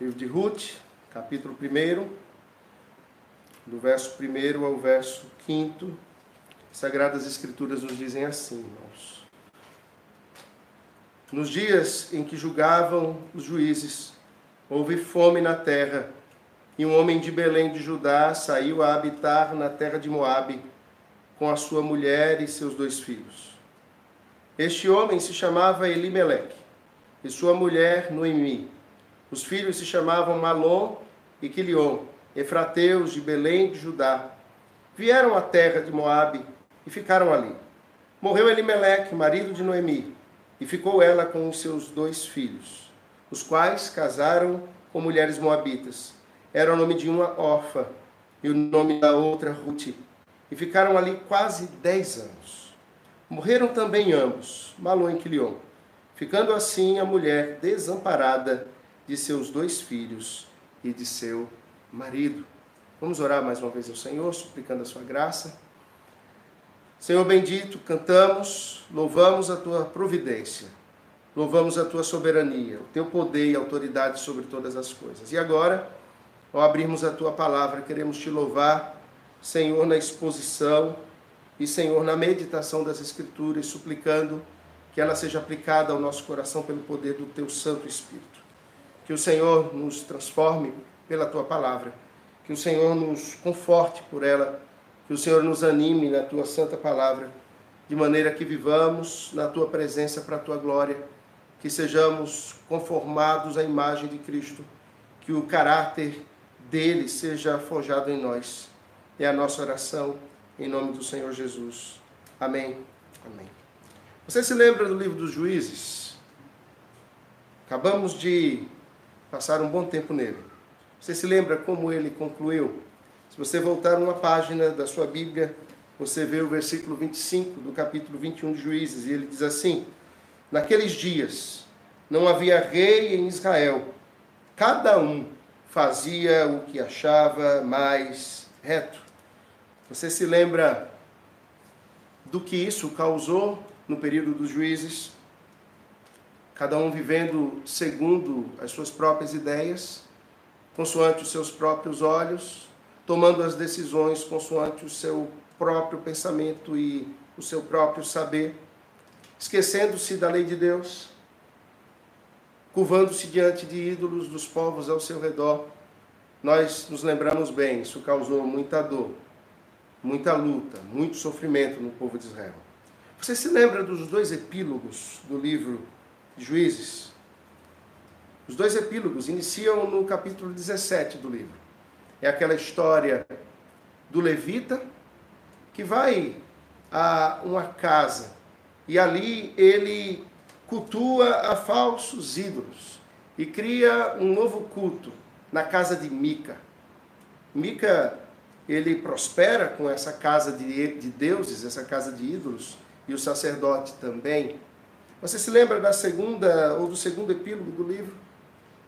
Livro de Ruth, capítulo 1, do verso 1 ao verso 5. Sagradas Escrituras nos dizem assim, irmãos. Nos dias em que julgavam os juízes, houve fome na terra, e um homem de Belém de Judá saiu a habitar na terra de Moabe, com a sua mulher e seus dois filhos. Este homem se chamava Elimeleque, e sua mulher Noemi os filhos se chamavam Malom e Quilion, efrateus de Belém de Judá. Vieram à terra de Moabe e ficaram ali. Morreu Elimeleque, marido de Noemi, e ficou ela com os seus dois filhos, os quais casaram com mulheres moabitas. Era o nome de uma órfã e o nome da outra Ruth. E ficaram ali quase dez anos. Morreram também ambos, Malom e Quilion, ficando assim a mulher desamparada de seus dois filhos e de seu marido. Vamos orar mais uma vez ao Senhor, suplicando a sua graça. Senhor bendito, cantamos, louvamos a tua providência, louvamos a tua soberania, o teu poder e autoridade sobre todas as coisas. E agora, ao abrirmos a tua palavra, queremos te louvar, Senhor, na exposição e, Senhor, na meditação das Escrituras, suplicando que ela seja aplicada ao nosso coração pelo poder do teu Santo Espírito. Que o Senhor nos transforme pela tua palavra. Que o Senhor nos conforte por ela. Que o Senhor nos anime na tua santa palavra. De maneira que vivamos na tua presença para a tua glória. Que sejamos conformados à imagem de Cristo. Que o caráter dele seja forjado em nós. É a nossa oração em nome do Senhor Jesus. Amém. Amém. Você se lembra do livro dos juízes? Acabamos de passaram um bom tempo nele. Você se lembra como ele concluiu? Se você voltar uma página da sua Bíblia, você vê o versículo 25 do capítulo 21 de Juízes, e ele diz assim: Naqueles dias não havia rei em Israel, cada um fazia o que achava mais reto. Você se lembra do que isso causou no período dos juízes? Cada um vivendo segundo as suas próprias ideias, consoante os seus próprios olhos, tomando as decisões consoante o seu próprio pensamento e o seu próprio saber, esquecendo-se da lei de Deus, curvando-se diante de ídolos dos povos ao seu redor. Nós nos lembramos bem, isso causou muita dor, muita luta, muito sofrimento no povo de Israel. Você se lembra dos dois epílogos do livro Juízes. Os dois epílogos iniciam no capítulo 17 do livro. É aquela história do levita que vai a uma casa e ali ele cultua a falsos ídolos e cria um novo culto na casa de Mica. Mica ele prospera com essa casa de, de deuses, essa casa de ídolos, e o sacerdote também. Você se lembra da segunda ou do segundo epílogo do livro?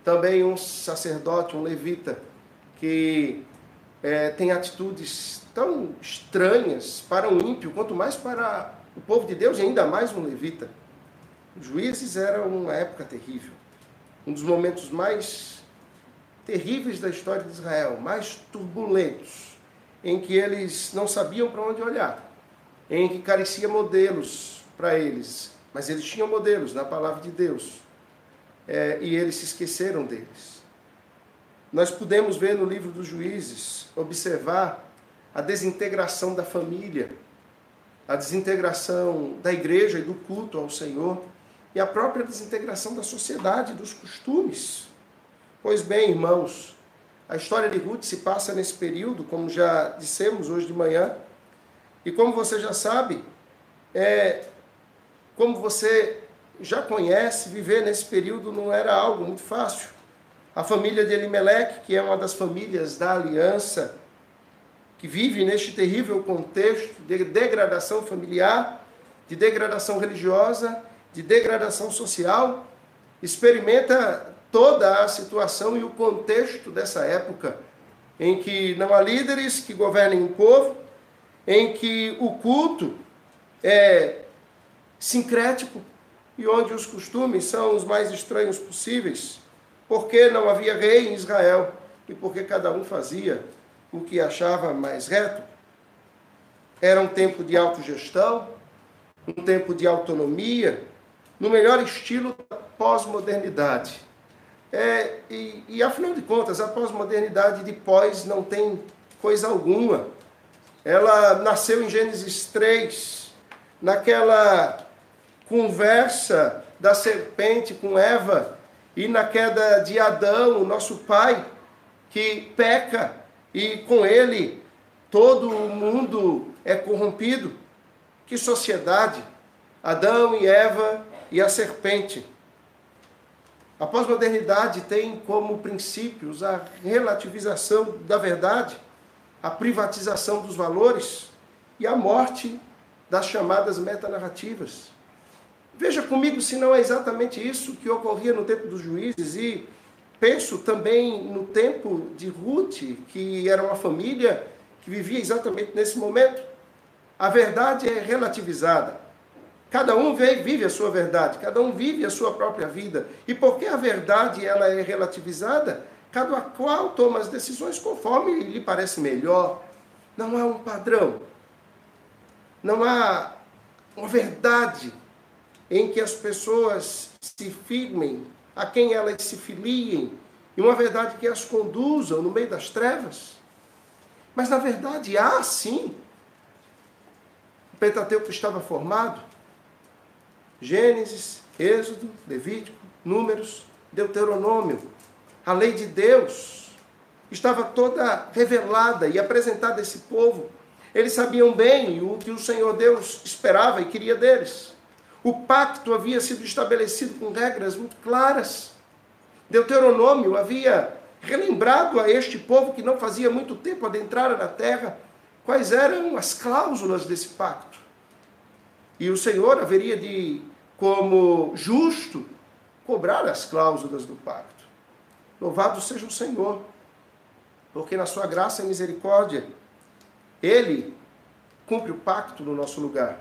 Também um sacerdote, um levita, que é, tem atitudes tão estranhas para um ímpio, quanto mais para o povo de Deus, e ainda mais um levita. Os juízes era uma época terrível, um dos momentos mais terríveis da história de Israel, mais turbulentos, em que eles não sabiam para onde olhar, em que carecia modelos para eles, mas eles tinham modelos na palavra de Deus. É, e eles se esqueceram deles. Nós podemos ver no livro dos juízes, observar a desintegração da família, a desintegração da igreja e do culto ao Senhor, e a própria desintegração da sociedade, dos costumes. Pois bem, irmãos, a história de Ruth se passa nesse período, como já dissemos hoje de manhã, e como você já sabe, é, como você já conhece, viver nesse período não era algo muito fácil. A família de Elimelech, que é uma das famílias da aliança, que vive neste terrível contexto de degradação familiar, de degradação religiosa, de degradação social, experimenta toda a situação e o contexto dessa época, em que não há líderes que governem o povo, em que o culto é sincrético e onde os costumes são os mais estranhos possíveis. porque não havia rei em Israel e porque cada um fazia o que achava mais reto. Era um tempo de autogestão, um tempo de autonomia, no melhor estilo da pós-modernidade. É, e, e, afinal de contas, a pós-modernidade de pós não tem coisa alguma. Ela nasceu em Gênesis 3, naquela conversa da serpente com Eva e na queda de Adão, o nosso pai, que peca e com ele todo o mundo é corrompido. Que sociedade! Adão e Eva e a serpente. A pós-modernidade tem como princípios a relativização da verdade, a privatização dos valores e a morte das chamadas metanarrativas. Veja comigo se não é exatamente isso que ocorria no tempo dos juízes e penso também no tempo de Ruth, que era uma família que vivia exatamente nesse momento. A verdade é relativizada. Cada um vive a sua verdade, cada um vive a sua própria vida. E porque a verdade ela é relativizada, cada qual toma as decisões conforme lhe parece melhor. Não há um padrão. Não há uma verdade em que as pessoas se firmem, a quem elas se filiem, e uma verdade que as conduzam no meio das trevas. Mas na verdade há sim. O Pentateuco estava formado, Gênesis, Êxodo, Levítico, Números, Deuteronômio. A lei de Deus estava toda revelada e apresentada a esse povo. Eles sabiam bem o que o Senhor Deus esperava e queria deles. O pacto havia sido estabelecido com regras muito claras. Deuteronômio havia relembrado a este povo que não fazia muito tempo adentrara na terra quais eram as cláusulas desse pacto. E o Senhor haveria de como justo cobrar as cláusulas do pacto. Louvado seja o Senhor, porque na sua graça e misericórdia, Ele cumpre o pacto no nosso lugar,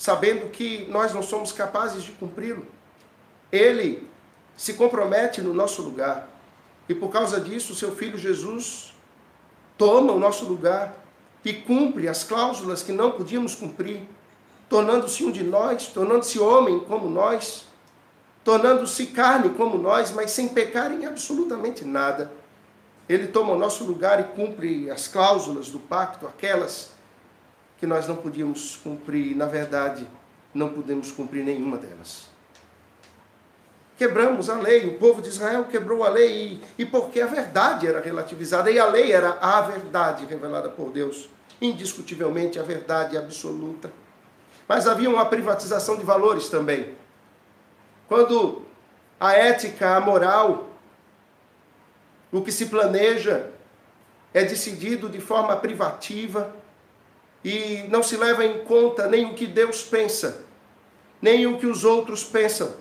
sabendo que nós não somos capazes de cumpri-lo. Ele se compromete no nosso lugar. E por causa disso, seu filho Jesus toma o nosso lugar e cumpre as cláusulas que não podíamos cumprir tornando-se um de nós, tornando-se homem como nós, tornando-se carne como nós, mas sem pecar em absolutamente nada. Ele toma o nosso lugar e cumpre as cláusulas do pacto, aquelas que nós não podíamos cumprir, na verdade, não podemos cumprir nenhuma delas. Quebramos a lei, o povo de Israel quebrou a lei, e, e porque a verdade era relativizada, e a lei era a verdade revelada por Deus, indiscutivelmente a verdade absoluta. Mas havia uma privatização de valores também. Quando a ética, a moral, o que se planeja é decidido de forma privativa e não se leva em conta nem o que Deus pensa, nem o que os outros pensam.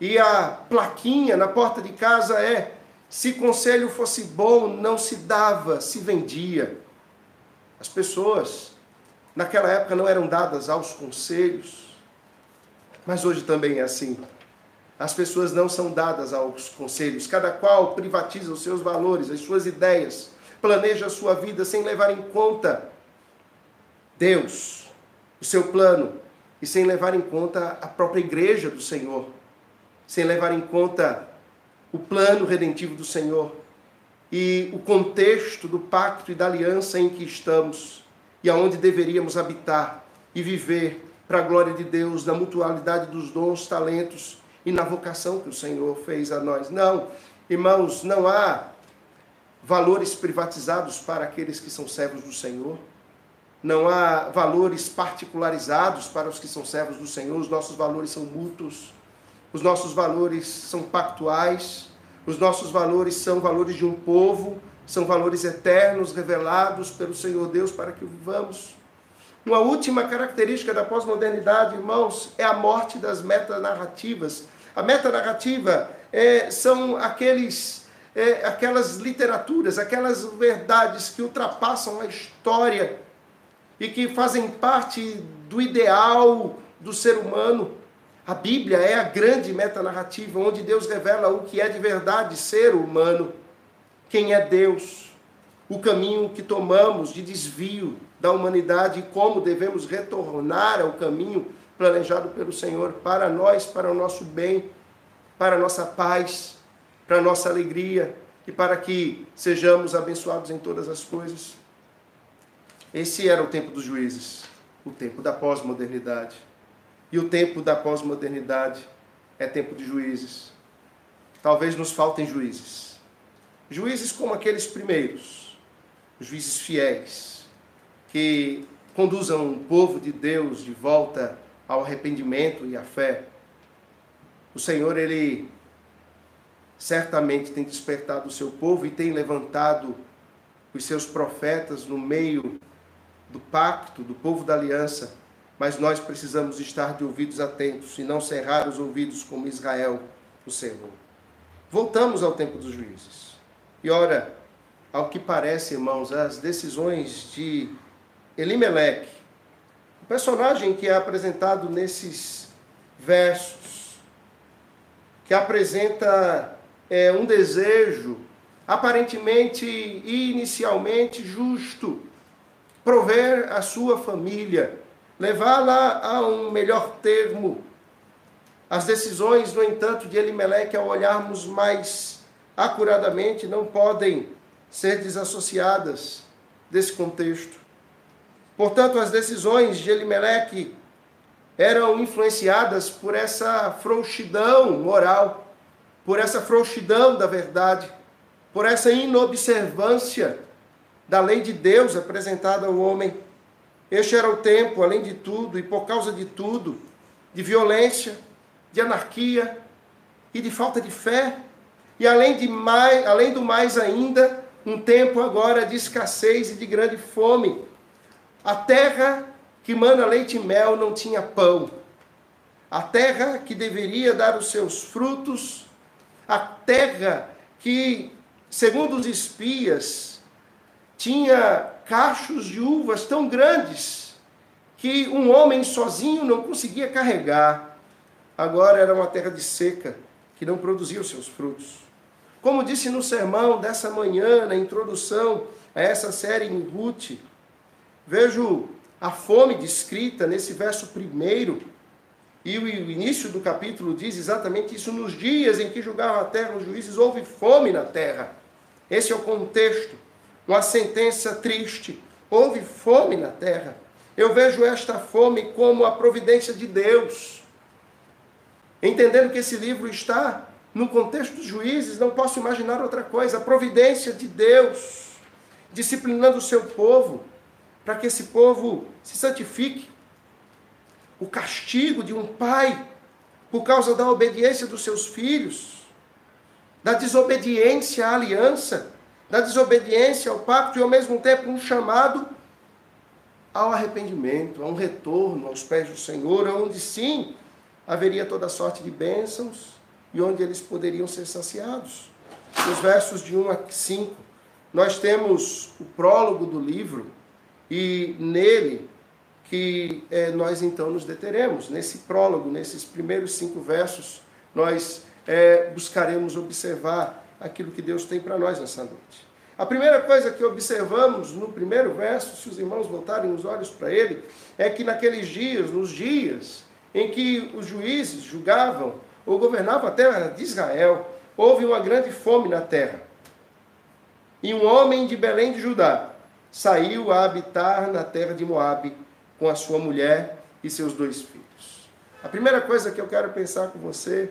E a plaquinha na porta de casa é: se conselho fosse bom, não se dava, se vendia. As pessoas naquela época não eram dadas aos conselhos, mas hoje também é assim. As pessoas não são dadas aos conselhos, cada qual privatiza os seus valores, as suas ideias, planeja a sua vida sem levar em conta Deus, o seu plano, e sem levar em conta a própria igreja do Senhor, sem levar em conta o plano redentivo do Senhor e o contexto do pacto e da aliança em que estamos e aonde deveríamos habitar e viver para a glória de Deus, na mutualidade dos dons, talentos e na vocação que o Senhor fez a nós. Não, irmãos, não há valores privatizados para aqueles que são servos do Senhor. Não há valores particularizados para os que são servos do Senhor. Os nossos valores são mútuos. Os nossos valores são pactuais. Os nossos valores são valores de um povo são valores eternos revelados pelo Senhor Deus para que vivamos. Uma última característica da pós-modernidade, irmãos, é a morte das metanarrativas. A metanarrativa é, são aqueles, é, aquelas literaturas, aquelas verdades que ultrapassam a história e que fazem parte do ideal do ser humano. A Bíblia é a grande metanarrativa onde Deus revela o que é de verdade ser humano, quem é Deus, o caminho que tomamos de desvio da humanidade e como devemos retornar ao caminho planejado pelo Senhor para nós, para o nosso bem, para a nossa paz, para a nossa alegria e para que sejamos abençoados em todas as coisas. Esse era o tempo dos juízes, o tempo da pós-modernidade. E o tempo da pós-modernidade é tempo de juízes. Talvez nos faltem juízes. Juízes como aqueles primeiros, juízes fiéis, que conduzam o povo de Deus de volta ao arrependimento e à fé. O Senhor, Ele certamente tem despertado o seu povo e tem levantado os seus profetas no meio do pacto, do povo da aliança, mas nós precisamos estar de ouvidos atentos e não cerrar os ouvidos como Israel, o Senhor. Voltamos ao tempo dos juízes. E ora, ao que parece, irmãos, as decisões de Elimeleque, o personagem que é apresentado nesses versos, que apresenta é, um desejo aparentemente e inicialmente justo, prover a sua família, levá-la a um melhor termo. As decisões, no entanto, de Elimeleque, ao olharmos mais acuradamente, não podem ser desassociadas desse contexto. Portanto, as decisões de Elimeleque eram influenciadas por essa frouxidão moral, por essa frouxidão da verdade, por essa inobservância da lei de Deus apresentada ao homem. Este era o tempo, além de tudo, e por causa de tudo, de violência, de anarquia e de falta de fé. E além, de mais, além do mais ainda, um tempo agora de escassez e de grande fome. A terra que mana leite e mel não tinha pão. A terra que deveria dar os seus frutos, a terra que, segundo os espias, tinha cachos de uvas tão grandes que um homem sozinho não conseguia carregar. Agora era uma terra de seca que não produzia os seus frutos. Como disse no sermão dessa manhã, na introdução a essa série em Ruth, vejo a fome descrita nesse verso primeiro, e o início do capítulo diz exatamente isso: nos dias em que julgaram a terra os juízes, houve fome na terra. Esse é o contexto uma sentença triste. Houve fome na terra. Eu vejo esta fome como a providência de Deus. Entendendo que esse livro está no contexto dos juízes, não posso imaginar outra coisa. A providência de Deus disciplinando o seu povo, para que esse povo se santifique. O castigo de um pai por causa da obediência dos seus filhos, da desobediência à aliança da desobediência ao pacto e ao mesmo tempo um chamado ao arrependimento, a um retorno aos pés do Senhor, onde sim haveria toda sorte de bênçãos e onde eles poderiam ser saciados. Nos versos de 1 a 5, nós temos o prólogo do livro e nele que é, nós então nos deteremos. Nesse prólogo, nesses primeiros cinco versos, nós é, buscaremos observar aquilo que Deus tem para nós nessa noite. A primeira coisa que observamos no primeiro verso, se os irmãos voltarem os olhos para ele, é que naqueles dias, nos dias em que os juízes julgavam ou governavam a terra de Israel, houve uma grande fome na terra. E um homem de Belém de Judá saiu a habitar na terra de Moabe com a sua mulher e seus dois filhos. A primeira coisa que eu quero pensar com você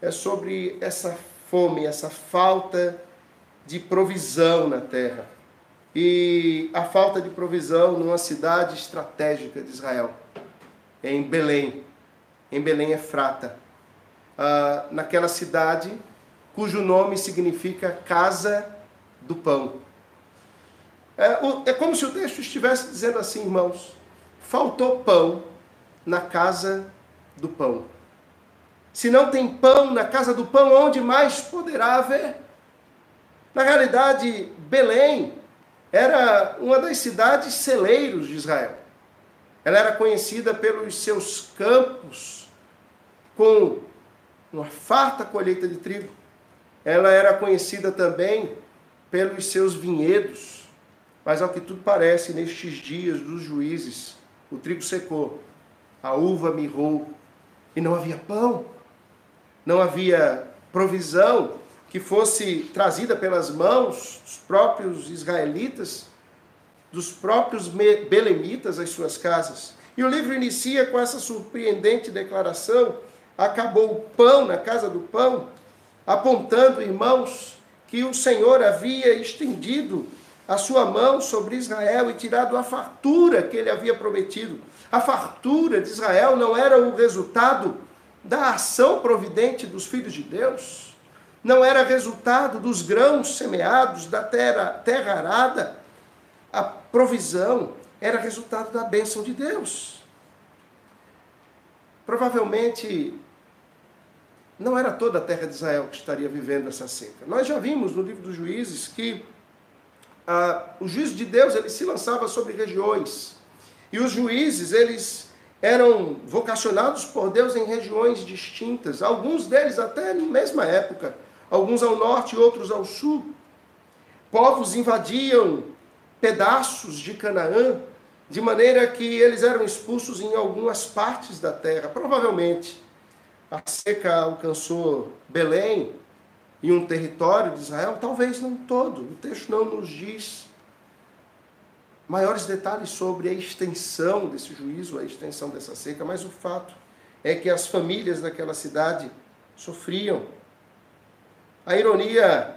é sobre essa fome, essa falta de provisão na terra. E a falta de provisão numa cidade estratégica de Israel, em Belém, em Belém Efrata. Ah, naquela cidade cujo nome significa Casa do Pão. É, é como se o texto estivesse dizendo assim, irmãos: faltou pão na casa do pão. Se não tem pão na casa do pão, onde mais poderá haver? Na realidade, Belém era uma das cidades celeiros de Israel. Ela era conhecida pelos seus campos com uma farta colheita de trigo. Ela era conhecida também pelos seus vinhedos. Mas ao que tudo parece, nestes dias dos juízes, o trigo secou, a uva mirrou e não havia pão, não havia provisão que fosse trazida pelas mãos dos próprios israelitas, dos próprios belemitas às suas casas. E o livro inicia com essa surpreendente declaração: acabou o pão na casa do pão, apontando, irmãos, que o Senhor havia estendido a sua mão sobre Israel e tirado a fartura que ele havia prometido. A fartura de Israel não era o resultado da ação providente dos filhos de Deus, não era resultado dos grãos semeados, da terra, terra arada. A provisão era resultado da bênção de Deus. Provavelmente não era toda a terra de Israel que estaria vivendo essa seca. Nós já vimos no livro dos juízes que ah, o juízo de Deus ele se lançava sobre regiões. E os juízes, eles eram vocacionados por Deus em regiões distintas, alguns deles até na mesma época, alguns ao norte e outros ao sul. Povos invadiam pedaços de Canaã, de maneira que eles eram expulsos em algumas partes da terra. Provavelmente a seca alcançou Belém e um território de Israel, talvez não todo. O texto não nos diz maiores detalhes sobre a extensão desse juízo, a extensão dessa seca, mas o fato é que as famílias daquela cidade sofriam. A ironia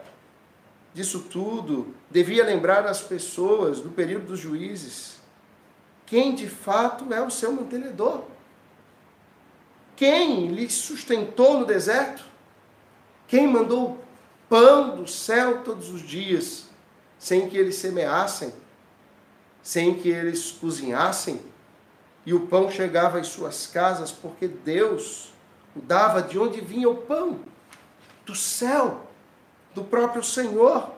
disso tudo devia lembrar as pessoas do período dos juízes quem de fato é o seu mantenedor. Quem lhe sustentou no deserto? Quem mandou pão do céu todos os dias, sem que eles semeassem, sem que eles cozinhassem, e o pão chegava às suas casas, porque Deus o dava de onde vinha o pão? Do céu, do próprio Senhor,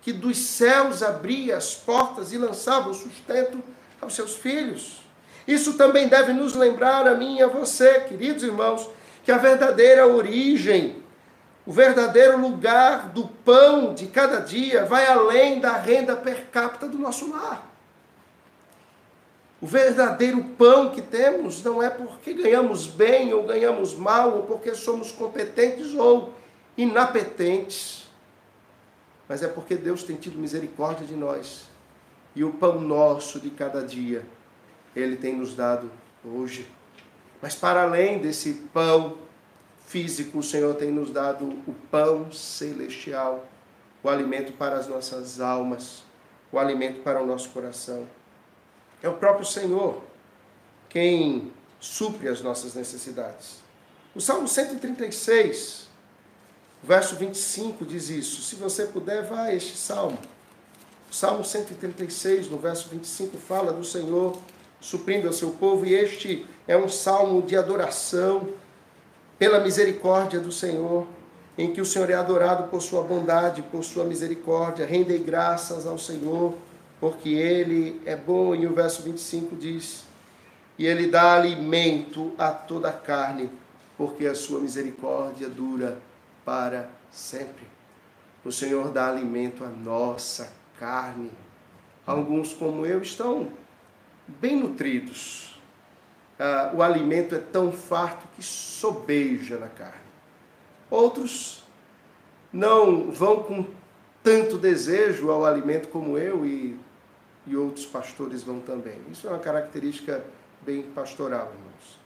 que dos céus abria as portas e lançava o sustento aos seus filhos. Isso também deve nos lembrar a mim e a você, queridos irmãos, que a verdadeira origem o verdadeiro lugar do pão de cada dia vai além da renda per capita do nosso lar. O verdadeiro pão que temos não é porque ganhamos bem ou ganhamos mal, ou porque somos competentes ou inapetentes, mas é porque Deus tem tido misericórdia de nós. E o pão nosso de cada dia, Ele tem nos dado hoje. Mas para além desse pão físico, o Senhor tem nos dado o pão celestial, o alimento para as nossas almas, o alimento para o nosso coração. É o próprio Senhor quem supre as nossas necessidades. O Salmo 136, verso 25 diz isso. Se você puder, vá a este salmo. O Salmo 136, no verso 25, fala do Senhor suprindo ao seu povo, e este é um salmo de adoração, pela misericórdia do Senhor, em que o Senhor é adorado por sua bondade, por sua misericórdia. Rendei graças ao Senhor, porque Ele é bom. E o verso 25 diz: E Ele dá alimento a toda a carne, porque a sua misericórdia dura para sempre. O Senhor dá alimento à nossa carne. Alguns, como eu, estão bem nutridos ah, o alimento é tão farto que sobeja na carne. Outros não vão com tanto desejo ao alimento como eu e, e outros pastores vão também. Isso é uma característica bem pastoral, irmãos.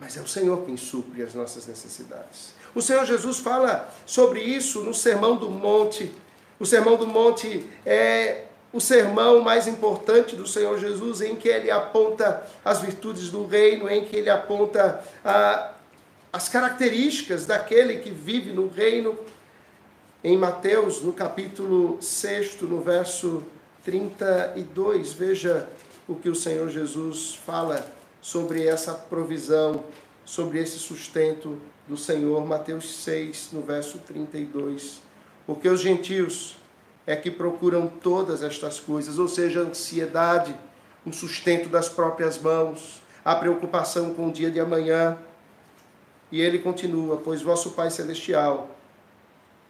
Mas é o Senhor quem supre as nossas necessidades. O Senhor Jesus fala sobre isso no Sermão do Monte. O Sermão do Monte é o sermão mais importante do Senhor Jesus, em que ele aponta as virtudes do reino, em que ele aponta ah, as características daquele que vive no reino. Em Mateus, no capítulo 6, no verso 32, veja o que o Senhor Jesus fala sobre essa provisão, sobre esse sustento do Senhor. Mateus 6, no verso 32. Porque os gentios é que procuram todas estas coisas, ou seja, a ansiedade, o sustento das próprias mãos, a preocupação com o dia de amanhã. E ele continua: Pois vosso Pai Celestial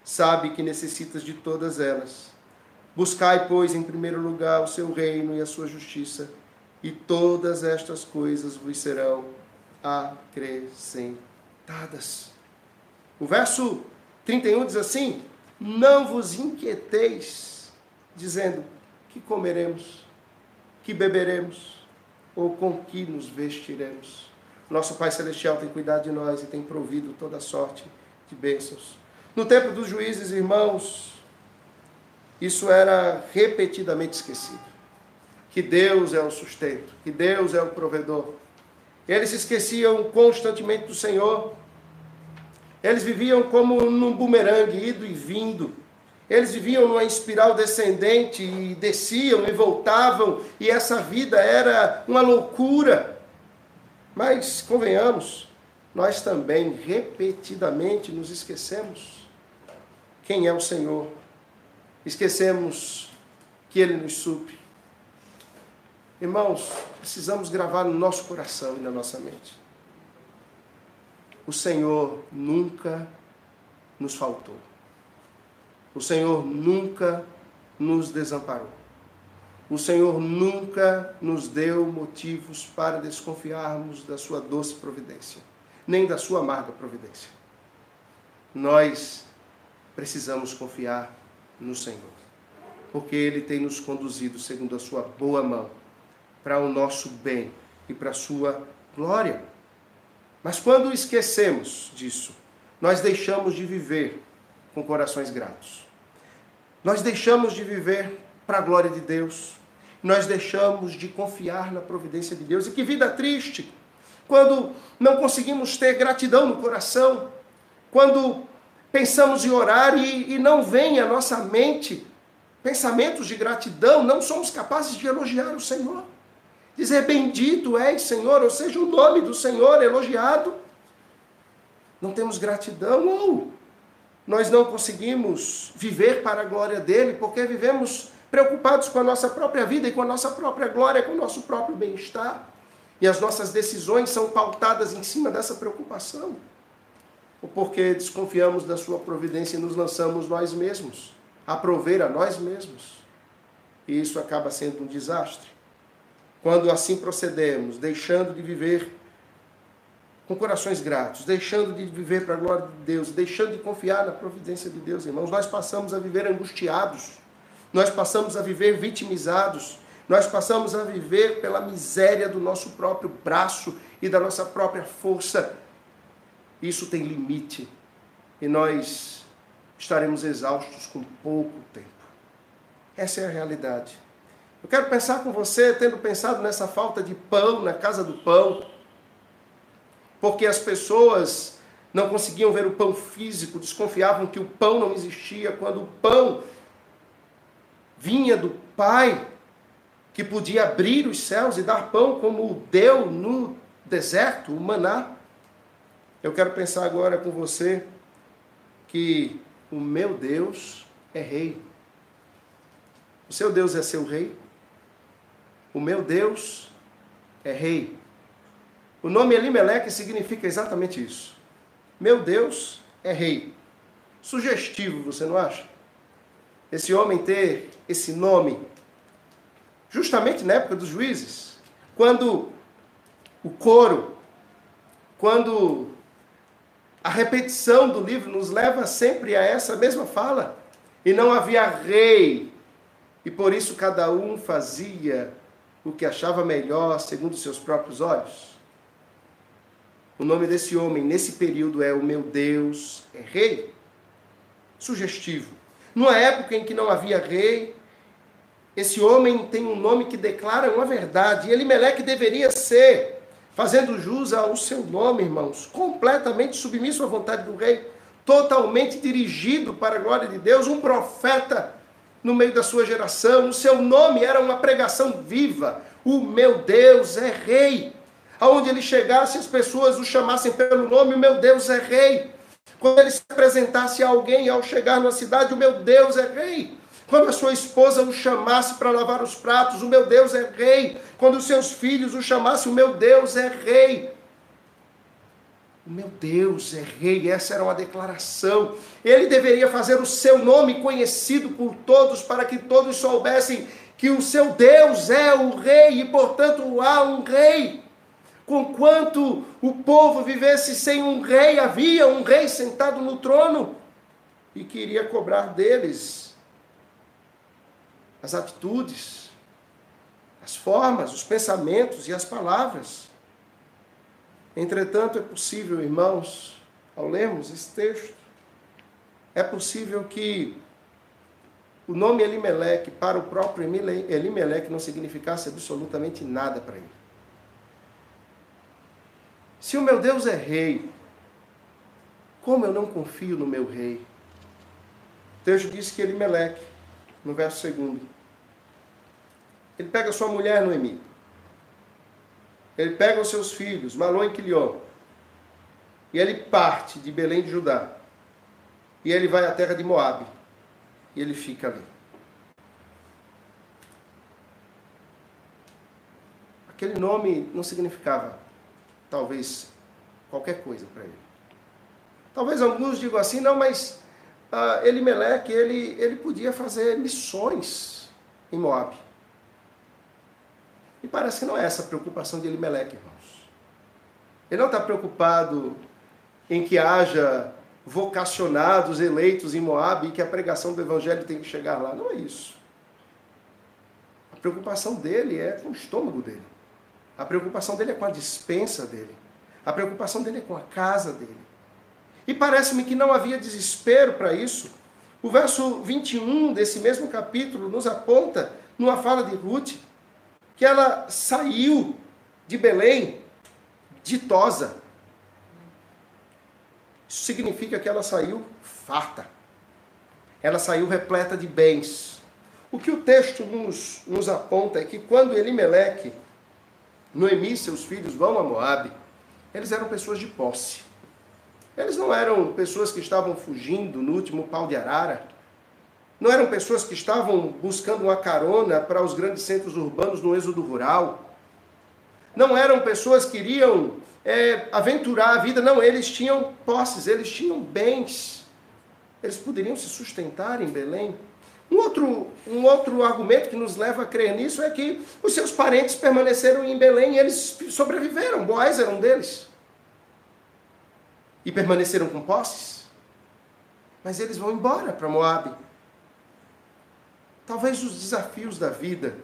sabe que necessitas de todas elas. Buscai, pois, em primeiro lugar o seu reino e a sua justiça, e todas estas coisas vos serão acrescentadas. O verso 31 diz assim: Não vos inquieteis, dizendo: Que comeremos, que beberemos, ou com que nos vestiremos. Nosso Pai Celestial tem cuidado de nós e tem provido toda sorte de bênçãos. No tempo dos juízes, irmãos, isso era repetidamente esquecido. Que Deus é o sustento, que Deus é o provedor. Eles se esqueciam constantemente do Senhor. Eles viviam como num bumerangue, ido e vindo. Eles viviam numa espiral descendente e desciam e voltavam, e essa vida era uma loucura. Mas, convenhamos, nós também repetidamente nos esquecemos quem é o Senhor. Esquecemos que Ele nos supre. Irmãos, precisamos gravar no nosso coração e na nossa mente. O Senhor nunca nos faltou. O Senhor nunca nos desamparou. O Senhor nunca nos deu motivos para desconfiarmos da sua doce providência, nem da sua amarga providência. Nós precisamos confiar no Senhor, porque Ele tem nos conduzido segundo a sua boa mão, para o nosso bem e para a sua glória. Mas quando esquecemos disso, nós deixamos de viver com corações gratos. Nós deixamos de viver para a glória de Deus. Nós deixamos de confiar na providência de Deus. E que vida triste quando não conseguimos ter gratidão no coração, quando pensamos em orar e, e não vem à nossa mente pensamentos de gratidão, não somos capazes de elogiar o Senhor. Dizer bendito és, Senhor, ou seja, o nome do Senhor elogiado. Não temos gratidão, ou nós não conseguimos viver para a glória dele, porque vivemos preocupados com a nossa própria vida e com a nossa própria glória, com o nosso próprio bem-estar. E as nossas decisões são pautadas em cima dessa preocupação. Porque desconfiamos da sua providência e nos lançamos nós mesmos, a prover a nós mesmos. E isso acaba sendo um desastre. Quando assim procedemos, deixando de viver com corações gratos, deixando de viver para a glória de Deus, deixando de confiar na providência de Deus, irmãos, nós passamos a viver angustiados, nós passamos a viver vitimizados, nós passamos a viver pela miséria do nosso próprio braço e da nossa própria força. Isso tem limite e nós estaremos exaustos com pouco tempo. Essa é a realidade. Eu quero pensar com você, tendo pensado nessa falta de pão na casa do pão, porque as pessoas não conseguiam ver o pão físico, desconfiavam que o pão não existia, quando o pão vinha do Pai, que podia abrir os céus e dar pão como deu no deserto, o maná. Eu quero pensar agora com você que o meu Deus é rei. O seu Deus é seu rei? O meu Deus é rei. O nome Elimeleque significa exatamente isso. Meu Deus é rei. Sugestivo, você não acha? Esse homem ter esse nome, justamente na época dos juízes, quando o coro, quando a repetição do livro nos leva sempre a essa mesma fala. E não havia rei, e por isso cada um fazia o que achava melhor segundo seus próprios olhos. O nome desse homem nesse período é o meu Deus é rei. Sugestivo. Numa época em que não havia rei, esse homem tem um nome que declara uma verdade. E Elimeleque deveria ser, fazendo jus ao seu nome, irmãos, completamente submisso à vontade do rei, totalmente dirigido para a glória de Deus, um profeta no meio da sua geração. O seu nome era uma pregação viva. O meu Deus é rei aonde ele chegasse, as pessoas o chamassem pelo nome, o meu Deus é rei. Quando ele se apresentasse a alguém ao chegar na cidade, o meu Deus é rei. Quando a sua esposa o chamasse para lavar os pratos, o meu Deus é rei. Quando os seus filhos o chamassem, o meu Deus é rei. O meu Deus é rei, essa era uma declaração. Ele deveria fazer o seu nome conhecido por todos, para que todos soubessem que o seu Deus é o rei e, portanto, há um rei. Conquanto o povo vivesse sem um rei, havia um rei sentado no trono e queria cobrar deles as atitudes, as formas, os pensamentos e as palavras. Entretanto, é possível, irmãos, ao lermos esse texto, é possível que o nome Elimelec para o próprio Elimelec não significasse absolutamente nada para ele. Se o meu Deus é rei, como eu não confio no meu rei? O texto diz que Elimelec, no verso segundo, ele pega sua mulher Noemi, ele pega os seus filhos, Malon e Quilion, e ele parte de Belém de Judá. E ele vai à terra de Moabe. E ele fica ali. Aquele nome não significava, talvez, qualquer coisa para ele. Talvez alguns digam assim, não, mas uh, Elimeleque, ele, ele podia fazer missões em Moab. E parece que não é essa a preocupação de Elimeleque, irmãos. Ele não está preocupado em que haja vocacionados, eleitos em Moab e que a pregação do evangelho tem que chegar lá. Não é isso. A preocupação dele é com o estômago dele. A preocupação dele é com a dispensa dele. A preocupação dele é com a casa dele. E parece-me que não havia desespero para isso. O verso 21 desse mesmo capítulo nos aponta, numa fala de Ruth, que ela saiu de Belém ditosa. Isso significa que ela saiu farta. Ela saiu repleta de bens. O que o texto nos, nos aponta é que quando Elimeleque, Noemi e seus filhos vão a Moabe, eles eram pessoas de posse. Eles não eram pessoas que estavam fugindo no último pau de arara. Não eram pessoas que estavam buscando uma carona para os grandes centros urbanos no êxodo rural. Não eram pessoas que iriam é, aventurar a vida. Não, eles tinham posses, eles tinham bens. Eles poderiam se sustentar em Belém. Um outro, um outro argumento que nos leva a crer nisso é que os seus parentes permaneceram em Belém e eles sobreviveram. Boaz era um deles. E permaneceram com posses. Mas eles vão embora para Moabe. Talvez os desafios da vida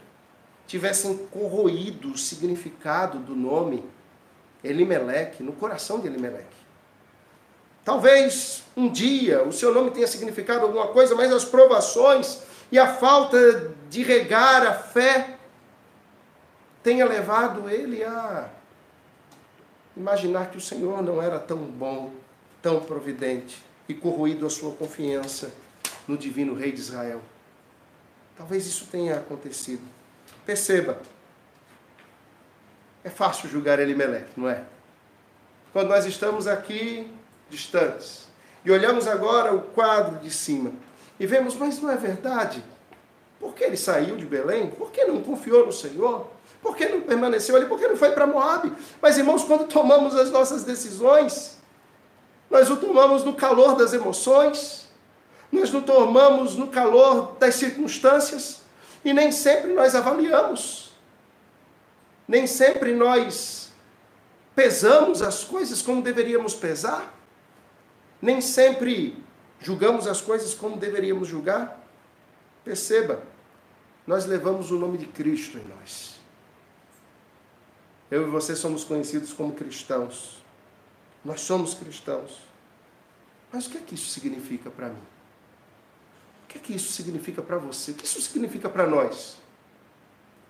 tivessem corroído o significado do nome Elimeleque no coração de Elimeleque. Talvez um dia o seu nome tenha significado alguma coisa, mas as provações e a falta de regar a fé tenha levado ele a imaginar que o Senhor não era tão bom, tão providente e corroído a sua confiança no divino Rei de Israel. Talvez isso tenha acontecido. Perceba, é fácil julgar Elimeleque, não é? Quando nós estamos aqui distantes e olhamos agora o quadro de cima e vemos, mas não é verdade? Por que ele saiu de Belém? Por que não confiou no Senhor? Por que não permaneceu ali? Por que não foi para Moab? Mas, irmãos, quando tomamos as nossas decisões, nós o tomamos no calor das emoções, nós nos tomamos no calor das circunstâncias e nem sempre nós avaliamos. Nem sempre nós pesamos as coisas como deveríamos pesar. Nem sempre julgamos as coisas como deveríamos julgar. Perceba, nós levamos o nome de Cristo em nós. Eu e você somos conhecidos como cristãos. Nós somos cristãos. Mas o que é que isso significa para mim? Que, que isso significa para você? O que isso significa para nós?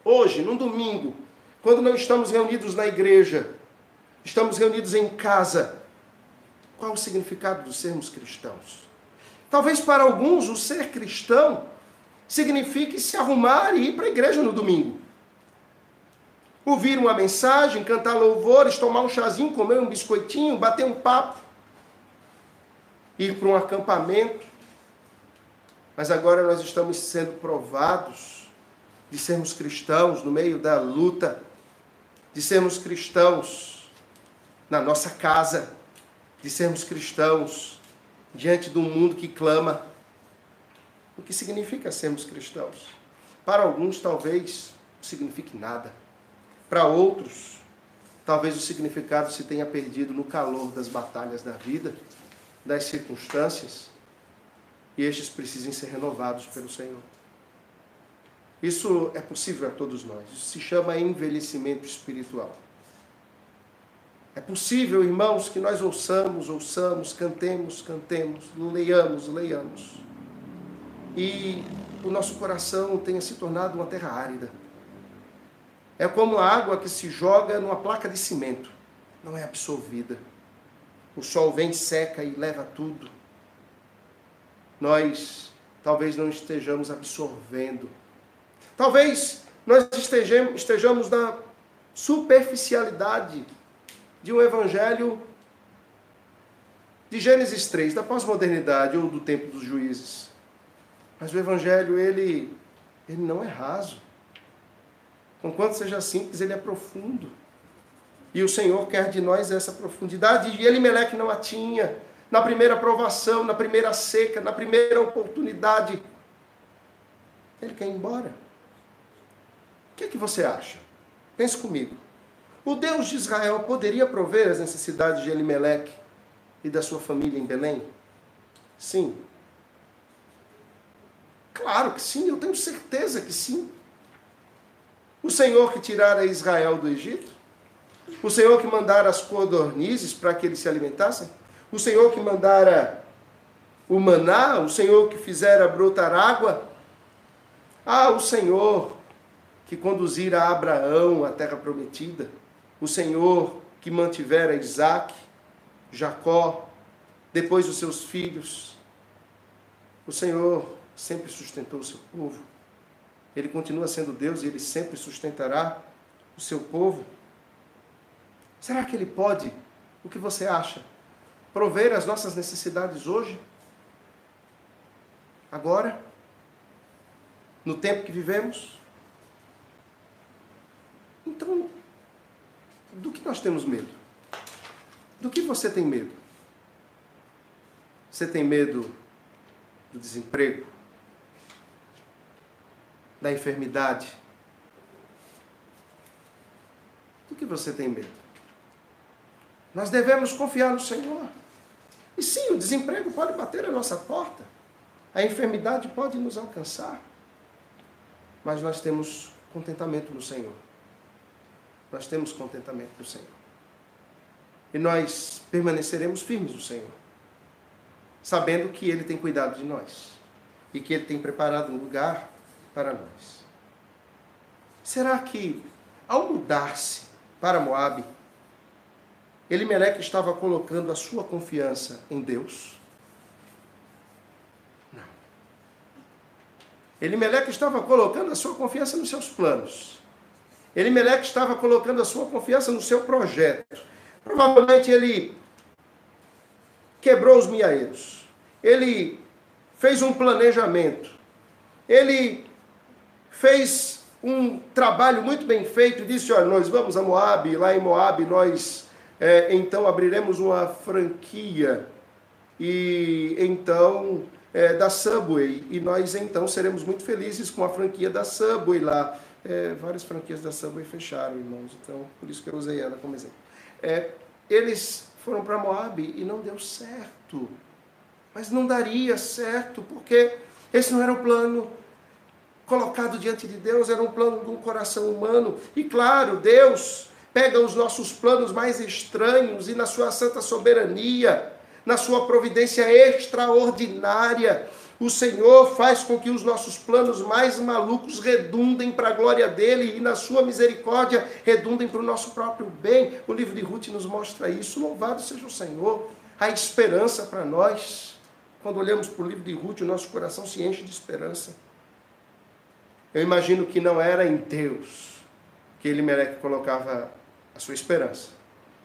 Hoje, num domingo, quando não estamos reunidos na igreja, estamos reunidos em casa, qual o significado de sermos cristãos? Talvez para alguns o ser cristão signifique se arrumar e ir para a igreja no domingo. Ouvir uma mensagem, cantar louvores, tomar um chazinho, comer um biscoitinho, bater um papo, ir para um acampamento, mas agora nós estamos sendo provados de sermos cristãos no meio da luta, de sermos cristãos na nossa casa, de sermos cristãos diante de um mundo que clama. O que significa sermos cristãos? Para alguns, talvez, não signifique nada. Para outros, talvez o significado se tenha perdido no calor das batalhas da vida, das circunstâncias, e estes precisem ser renovados pelo Senhor. Isso é possível a todos nós. Isso se chama envelhecimento espiritual. É possível, irmãos, que nós ouçamos, ouçamos, cantemos, cantemos, leiamos, leiamos. E o nosso coração tenha se tornado uma terra árida. É como a água que se joga numa placa de cimento, não é absorvida. O sol vem, seca e leva tudo. Nós talvez não estejamos absorvendo. Talvez nós estejamos, estejamos na superficialidade de um evangelho de Gênesis 3, da pós-modernidade ou do tempo dos juízes. Mas o evangelho, ele, ele não é raso. Conquanto seja simples, ele é profundo. E o Senhor quer de nós essa profundidade, e Meleque não a tinha. Na primeira provação, na primeira seca, na primeira oportunidade, ele quer ir embora. O que é que você acha? Pense comigo. O Deus de Israel poderia prover as necessidades de Elimeleque e da sua família em Belém? Sim. Claro que sim, eu tenho certeza que sim. O Senhor que tirara Israel do Egito? O Senhor que mandara as codornizes para que eles se alimentassem? O Senhor que mandara o maná? O Senhor que fizera brotar água? Ah, o Senhor que conduzira Abraão à terra prometida? o Senhor que mantivera Isaac, Jacó, depois os seus filhos. O Senhor sempre sustentou o seu povo. Ele continua sendo Deus e ele sempre sustentará o seu povo. Será que ele pode, o que você acha, prover as nossas necessidades hoje? Agora? No tempo que vivemos? Então, do que nós temos medo? Do que você tem medo? Você tem medo do desemprego? Da enfermidade? Do que você tem medo? Nós devemos confiar no Senhor. E sim, o desemprego pode bater a nossa porta. A enfermidade pode nos alcançar. Mas nós temos contentamento no Senhor nós temos contentamento no Senhor. E nós permaneceremos firmes no Senhor, sabendo que Ele tem cuidado de nós e que Ele tem preparado um lugar para nós. Será que, ao mudar-se para Moabe, Elimeleque estava colocando a sua confiança em Deus? Não. Elimeleque estava colocando a sua confiança nos seus planos. Elimeleque estava colocando a sua confiança no seu projeto. Provavelmente ele quebrou os miaeiros. Ele fez um planejamento. Ele fez um trabalho muito bem feito. Disse: Olha, nós vamos a Moab. Lá em Moab nós é, então abriremos uma franquia. E então é, da Subway. E nós então seremos muito felizes com a franquia da Subway lá é, várias franquias da Subway fecharam, irmãos. Então, por isso que eu usei ela como exemplo. É, eles foram para Moab e não deu certo. Mas não daria certo, porque esse não era o plano colocado diante de Deus, era um plano de um coração humano. E claro, Deus pega os nossos planos mais estranhos e na sua santa soberania, na sua providência extraordinária, o Senhor faz com que os nossos planos mais malucos redundem para a glória dele e na sua misericórdia redundem para o nosso próprio bem. O livro de Ruth nos mostra isso. Louvado seja o Senhor. A esperança para nós. Quando olhamos para o livro de Ruth, o nosso coração se enche de esperança. Eu imagino que não era em Deus que ele colocava sua esperança,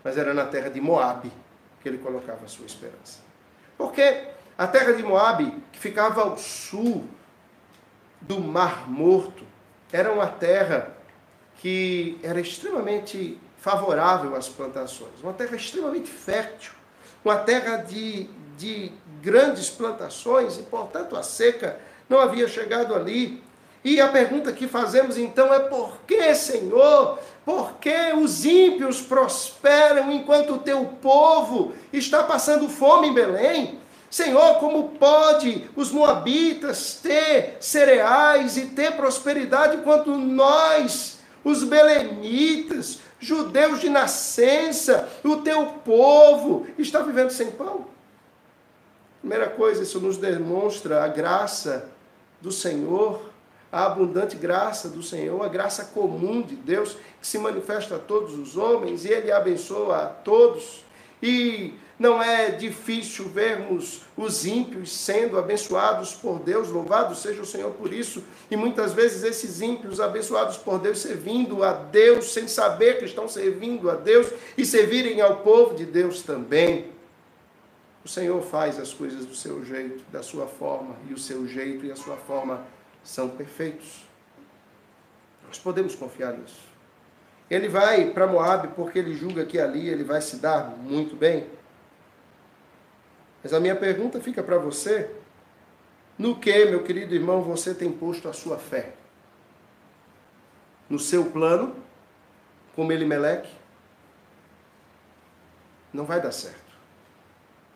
mas era na terra de Moabe que ele colocava a sua esperança. Porque a terra de Moabe, que ficava ao sul do Mar Morto, era uma terra que era extremamente favorável às plantações, uma terra extremamente fértil, uma terra de, de grandes plantações, e portanto a seca não havia chegado ali. E a pergunta que fazemos então é: por que, Senhor? Por que os ímpios prosperam enquanto o teu povo está passando fome em Belém? Senhor, como pode os moabitas ter cereais e ter prosperidade enquanto nós, os belemitas, judeus de nascença, o teu povo, está vivendo sem pão? Primeira coisa, isso nos demonstra a graça do Senhor, a abundante graça do Senhor, a graça comum de Deus que se manifesta a todos os homens e Ele abençoa a todos. E não é difícil vermos os ímpios sendo abençoados por Deus, louvado seja o Senhor por isso. E muitas vezes esses ímpios abençoados por Deus servindo a Deus sem saber que estão servindo a Deus e servirem ao povo de Deus também. O Senhor faz as coisas do seu jeito, da sua forma, e o seu jeito e a sua forma são perfeitos. Nós podemos confiar nisso. Ele vai para Moab porque ele julga que ali ele vai se dar muito bem. Mas a minha pergunta fica para você: no que, meu querido irmão, você tem posto a sua fé? No seu plano, como Elimeleque? Não vai dar certo.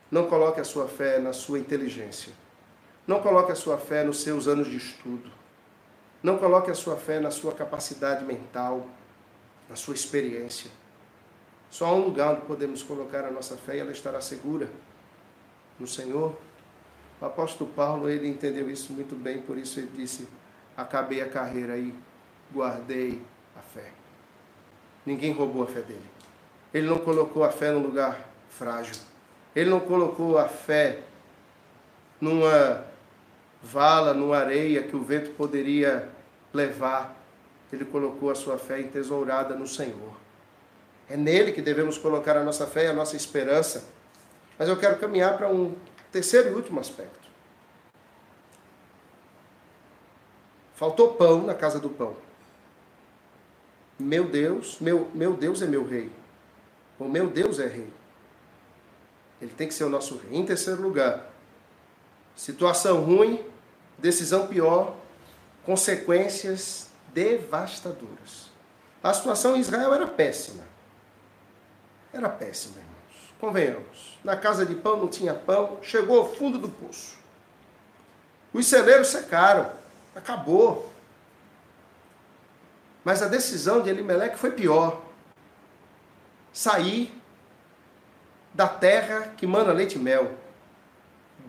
Não coloque a sua fé na sua inteligência. Não coloque a sua fé nos seus anos de estudo. Não coloque a sua fé na sua capacidade mental, na sua experiência. Só há um lugar onde podemos colocar a nossa fé e ela estará segura no Senhor. O apóstolo Paulo, ele entendeu isso muito bem, por isso ele disse: Acabei a carreira e guardei a fé. Ninguém roubou a fé dele. Ele não colocou a fé num lugar frágil. Ele não colocou a fé numa vala, numa areia que o vento poderia levar. Ele colocou a sua fé entesourada no Senhor. É nele que devemos colocar a nossa fé e a nossa esperança. Mas eu quero caminhar para um terceiro e último aspecto. Faltou pão na casa do pão. Meu Deus, meu, meu Deus é meu rei. O meu Deus é rei. Ele tem que ser o nosso rei. Em terceiro lugar, situação ruim, decisão pior, consequências devastadoras. A situação em Israel era péssima. Era péssima, irmãos. Convenhamos. Na casa de pão não tinha pão, chegou ao fundo do poço. Os celeiros secaram, acabou. Mas a decisão de Elimelec foi pior. Sair da terra que mana leite e mel,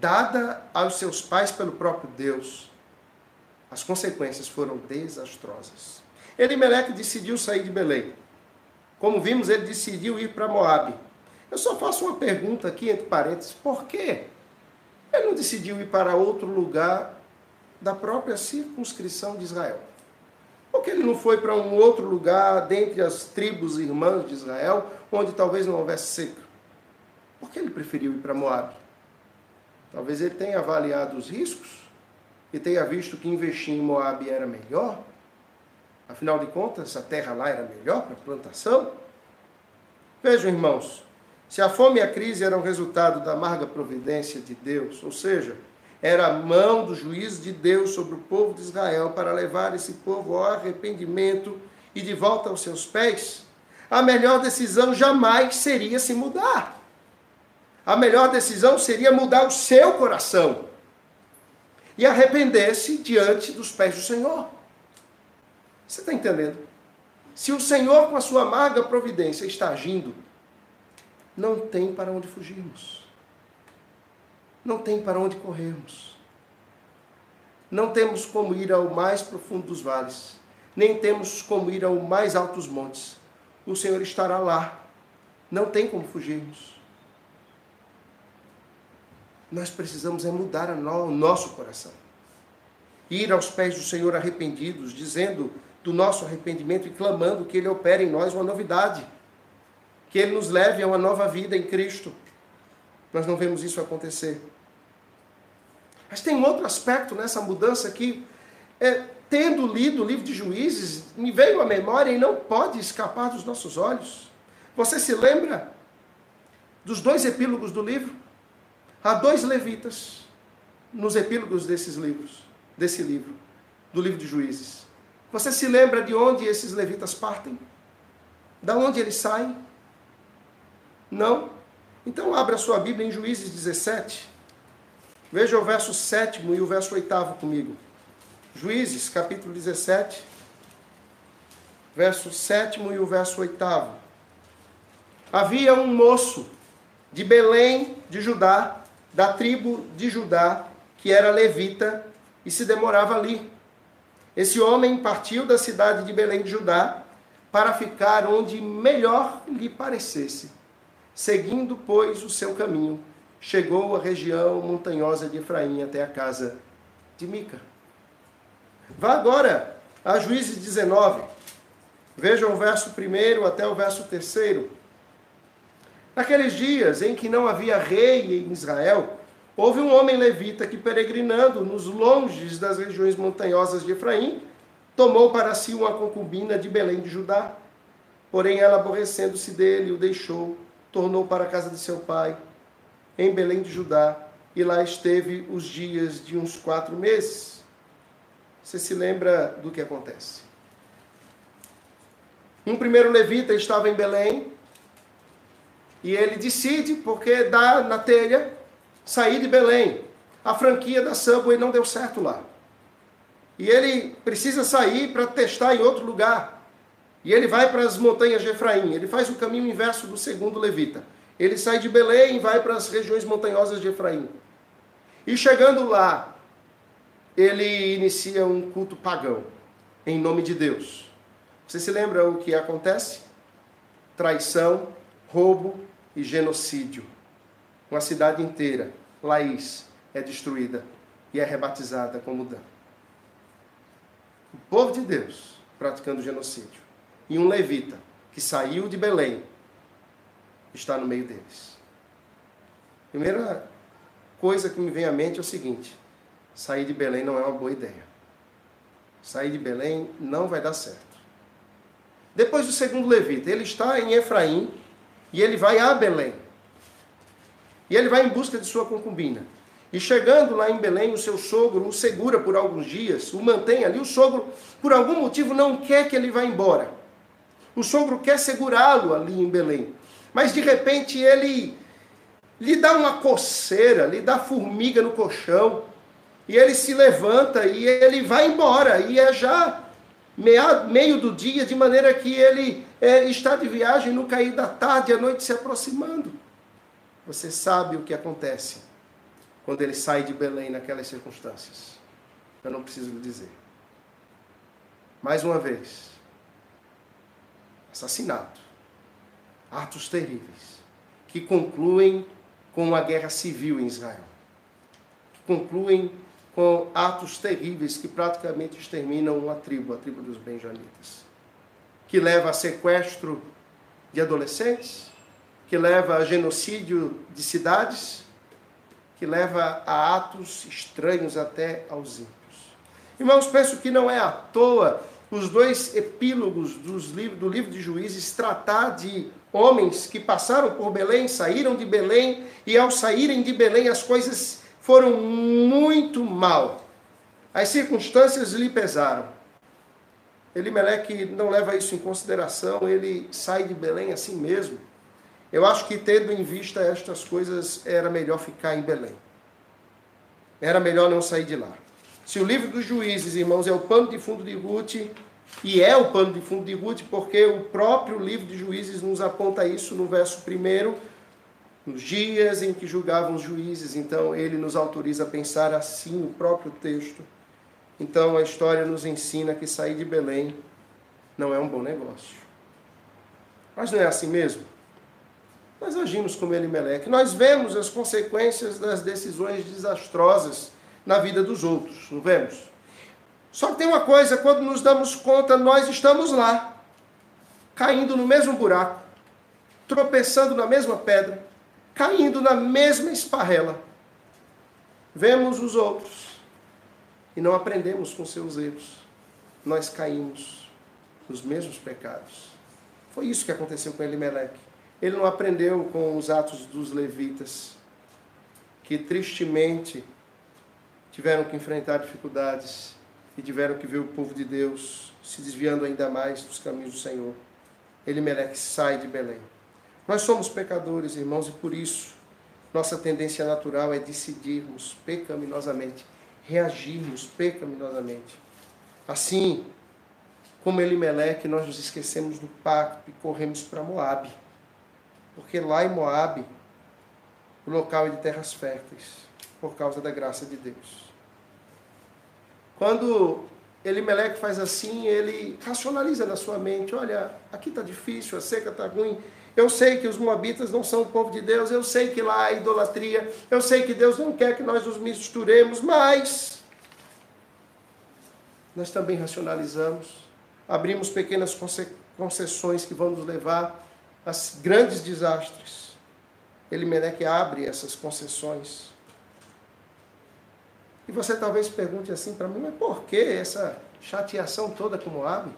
dada aos seus pais pelo próprio Deus. As consequências foram desastrosas. Elimeleque decidiu sair de Belém. Como vimos, ele decidiu ir para Moabe. Eu só faço uma pergunta aqui entre parênteses: por quê? Ele não decidiu ir para outro lugar da própria circunscrição de Israel? Por que ele não foi para um outro lugar dentre as tribos irmãs de Israel, onde talvez não houvesse seca? Por que ele preferiu ir para Moab? Talvez ele tenha avaliado os riscos e tenha visto que investir em Moab era melhor. Afinal de contas, a terra lá era melhor para plantação. Vejam, irmãos, se a fome e a crise eram resultado da amarga providência de Deus, ou seja, era a mão do juízo de Deus sobre o povo de Israel para levar esse povo ao arrependimento e de volta aos seus pés, a melhor decisão jamais seria se mudar a melhor decisão seria mudar o seu coração e arrepender-se diante dos pés do Senhor. Você está entendendo? Se o Senhor, com a sua amarga providência, está agindo, não tem para onde fugirmos. Não tem para onde corrermos. Não temos como ir ao mais profundo dos vales, nem temos como ir ao mais altos montes. O Senhor estará lá. Não tem como fugirmos nós precisamos é mudar o nosso coração. Ir aos pés do Senhor arrependidos, dizendo do nosso arrependimento e clamando que Ele opere em nós uma novidade, que Ele nos leve a uma nova vida em Cristo. Nós não vemos isso acontecer. Mas tem um outro aspecto nessa mudança aqui. É, tendo lido o livro de Juízes, me veio à memória e não pode escapar dos nossos olhos. Você se lembra dos dois epílogos do livro, há dois levitas nos epílogos desses livros, desse livro, do livro de Juízes. Você se lembra de onde esses levitas partem? Da onde eles saem? Não? Então abra sua Bíblia em Juízes 17. Veja o verso 7 e o verso 8 comigo. Juízes, capítulo 17, verso 7 e o verso 8. Havia um moço de Belém de Judá, da tribo de Judá, que era levita e se demorava ali. Esse homem partiu da cidade de Belém de Judá para ficar onde melhor lhe parecesse. Seguindo, pois, o seu caminho, chegou à região montanhosa de Efraim até a casa de Mica. Vá agora a Juízes 19. Vejam o verso 1 até o verso 3. Naqueles dias em que não havia rei em Israel, houve um homem levita que, peregrinando nos longes das regiões montanhosas de Efraim, tomou para si uma concubina de Belém de Judá. Porém, ela, aborrecendo-se dele, o deixou, tornou para a casa de seu pai, em Belém de Judá, e lá esteve os dias de uns quatro meses. Você se lembra do que acontece? Um primeiro levita estava em Belém, e ele decide, porque dá na telha, sair de Belém. A franquia da Subway não deu certo lá. E ele precisa sair para testar em outro lugar. E ele vai para as montanhas de Efraim. Ele faz o caminho inverso do segundo levita. Ele sai de Belém e vai para as regiões montanhosas de Efraim. E chegando lá, ele inicia um culto pagão em nome de Deus. Você se lembra o que acontece? Traição, roubo e genocídio. Uma cidade inteira, Laís, é destruída e é rebatizada como Dan. O povo de Deus praticando genocídio. E um levita que saiu de Belém está no meio deles. Primeira coisa que me vem à mente é o seguinte: sair de Belém não é uma boa ideia. Sair de Belém não vai dar certo. Depois do segundo levita, ele está em Efraim e ele vai a Belém. E ele vai em busca de sua concubina. E chegando lá em Belém, o seu sogro o segura por alguns dias, o mantém ali. O sogro, por algum motivo, não quer que ele vá embora. O sogro quer segurá-lo ali em Belém. Mas de repente ele lhe dá uma coceira, lhe dá formiga no colchão. E ele se levanta e ele vai embora. E é já meio do dia, de maneira que ele é, está de viagem no cair da tarde, a noite se aproximando. Você sabe o que acontece quando ele sai de Belém naquelas circunstâncias. Eu não preciso lhe dizer. Mais uma vez, assassinato, atos terríveis, que concluem com uma guerra civil em Israel, que concluem com atos terríveis que praticamente exterminam uma tribo, a tribo dos benjamitas, que leva a sequestro de adolescentes, que leva a genocídio de cidades, que leva a atos estranhos até aos ímpios. Irmãos, penso que não é à toa os dois epílogos livros, do livro de Juízes tratar de homens que passaram por Belém, saíram de Belém, e ao saírem de Belém as coisas foram muito mal. As circunstâncias lhe pesaram. Elimeleque não leva isso em consideração, ele sai de Belém assim mesmo. Eu acho que, tendo em vista estas coisas, era melhor ficar em Belém. Era melhor não sair de lá. Se o livro dos juízes, irmãos, é o pano de fundo de Ruth, e é o pano de fundo de Ruth, porque o próprio livro de juízes nos aponta isso no verso primeiro, nos dias em que julgavam os juízes. Então, ele nos autoriza a pensar assim o próprio texto. Então, a história nos ensina que sair de Belém não é um bom negócio. Mas não é assim mesmo? Nós agimos como Elimeleque. Nós vemos as consequências das decisões desastrosas na vida dos outros, não vemos? Só que tem uma coisa, quando nos damos conta, nós estamos lá, caindo no mesmo buraco, tropeçando na mesma pedra, caindo na mesma esparrela. Vemos os outros e não aprendemos com seus erros. Nós caímos nos mesmos pecados. Foi isso que aconteceu com Elimeleque. Ele não aprendeu com os atos dos levitas, que tristemente tiveram que enfrentar dificuldades e tiveram que ver o povo de Deus se desviando ainda mais dos caminhos do Senhor. Elimeleque sai de Belém. Nós somos pecadores, irmãos, e por isso nossa tendência natural é decidirmos pecaminosamente, reagirmos pecaminosamente. Assim, como Elimeleque, nós nos esquecemos do pacto e corremos para Moabe. Porque lá em Moabe, o local é de terras férteis, por causa da graça de Deus. Quando Elimeleque faz assim, ele racionaliza na sua mente, olha, aqui está difícil, a seca está ruim, eu sei que os moabitas não são o povo de Deus, eu sei que lá há idolatria, eu sei que Deus não quer que nós nos misturemos, mas nós também racionalizamos, abrimos pequenas concessões que vão nos levar a grandes desastres. Elimeleque abre essas concessões. E você talvez pergunte assim para mim, mas por que essa chateação toda com Moab?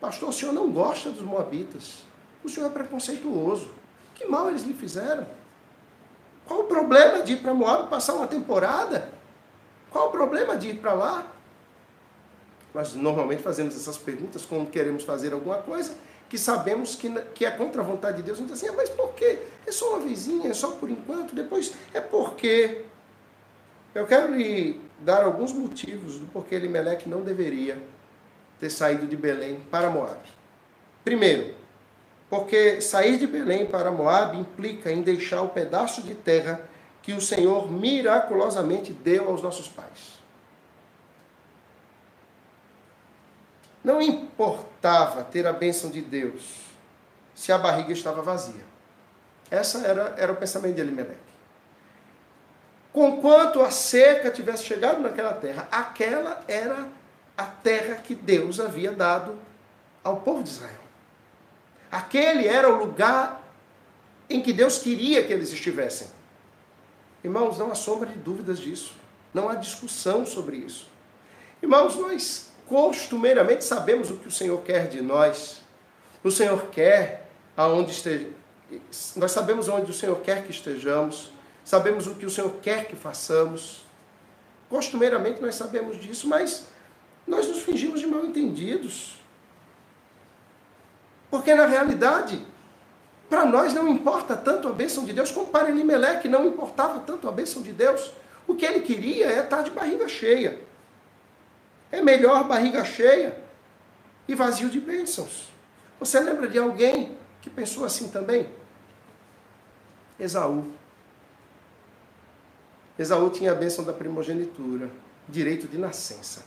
Pastor, o senhor não gosta dos moabitas. O senhor é preconceituoso. Que mal eles lhe fizeram? Qual o problema de ir para Moab passar uma temporada? Qual o problema de ir para lá? Nós normalmente fazemos essas perguntas quando queremos fazer alguma coisa que sabemos que, que é contra a vontade de Deus. A diz assim, ah, mas por quê? É só uma vizinha, é só por enquanto, depois é porque. Eu quero lhe dar alguns motivos do porquê Elimelec não deveria ter saído de Belém para Moab. Primeiro, porque sair de Belém para Moab implica em deixar o pedaço de terra que o Senhor miraculosamente deu aos nossos pais. Não importava ter a bênção de Deus se a barriga estava vazia. Essa era, era o pensamento de Elimelec. Conquanto a seca tivesse chegado naquela terra, aquela era a terra que Deus havia dado ao povo de Israel. Aquele era o lugar em que Deus queria que eles estivessem. Irmãos, não há sombra de dúvidas disso. Não há discussão sobre isso. Irmãos, nós costumeiramente sabemos o que o Senhor quer de nós. O Senhor quer aonde esteja. Nós sabemos onde o Senhor quer que estejamos. Sabemos o que o Senhor quer que façamos. Costumeiramente nós sabemos disso, mas nós nos fingimos de mal entendidos. Porque na realidade, para nós não importa tanto a bênção de Deus como para Elimelec não importava tanto a bênção de Deus. O que ele queria é estar de barriga cheia. É melhor barriga cheia e vazio de bênçãos. Você lembra de alguém que pensou assim também? Esaú. Esaú tinha a bênção da primogenitura, direito de nascença.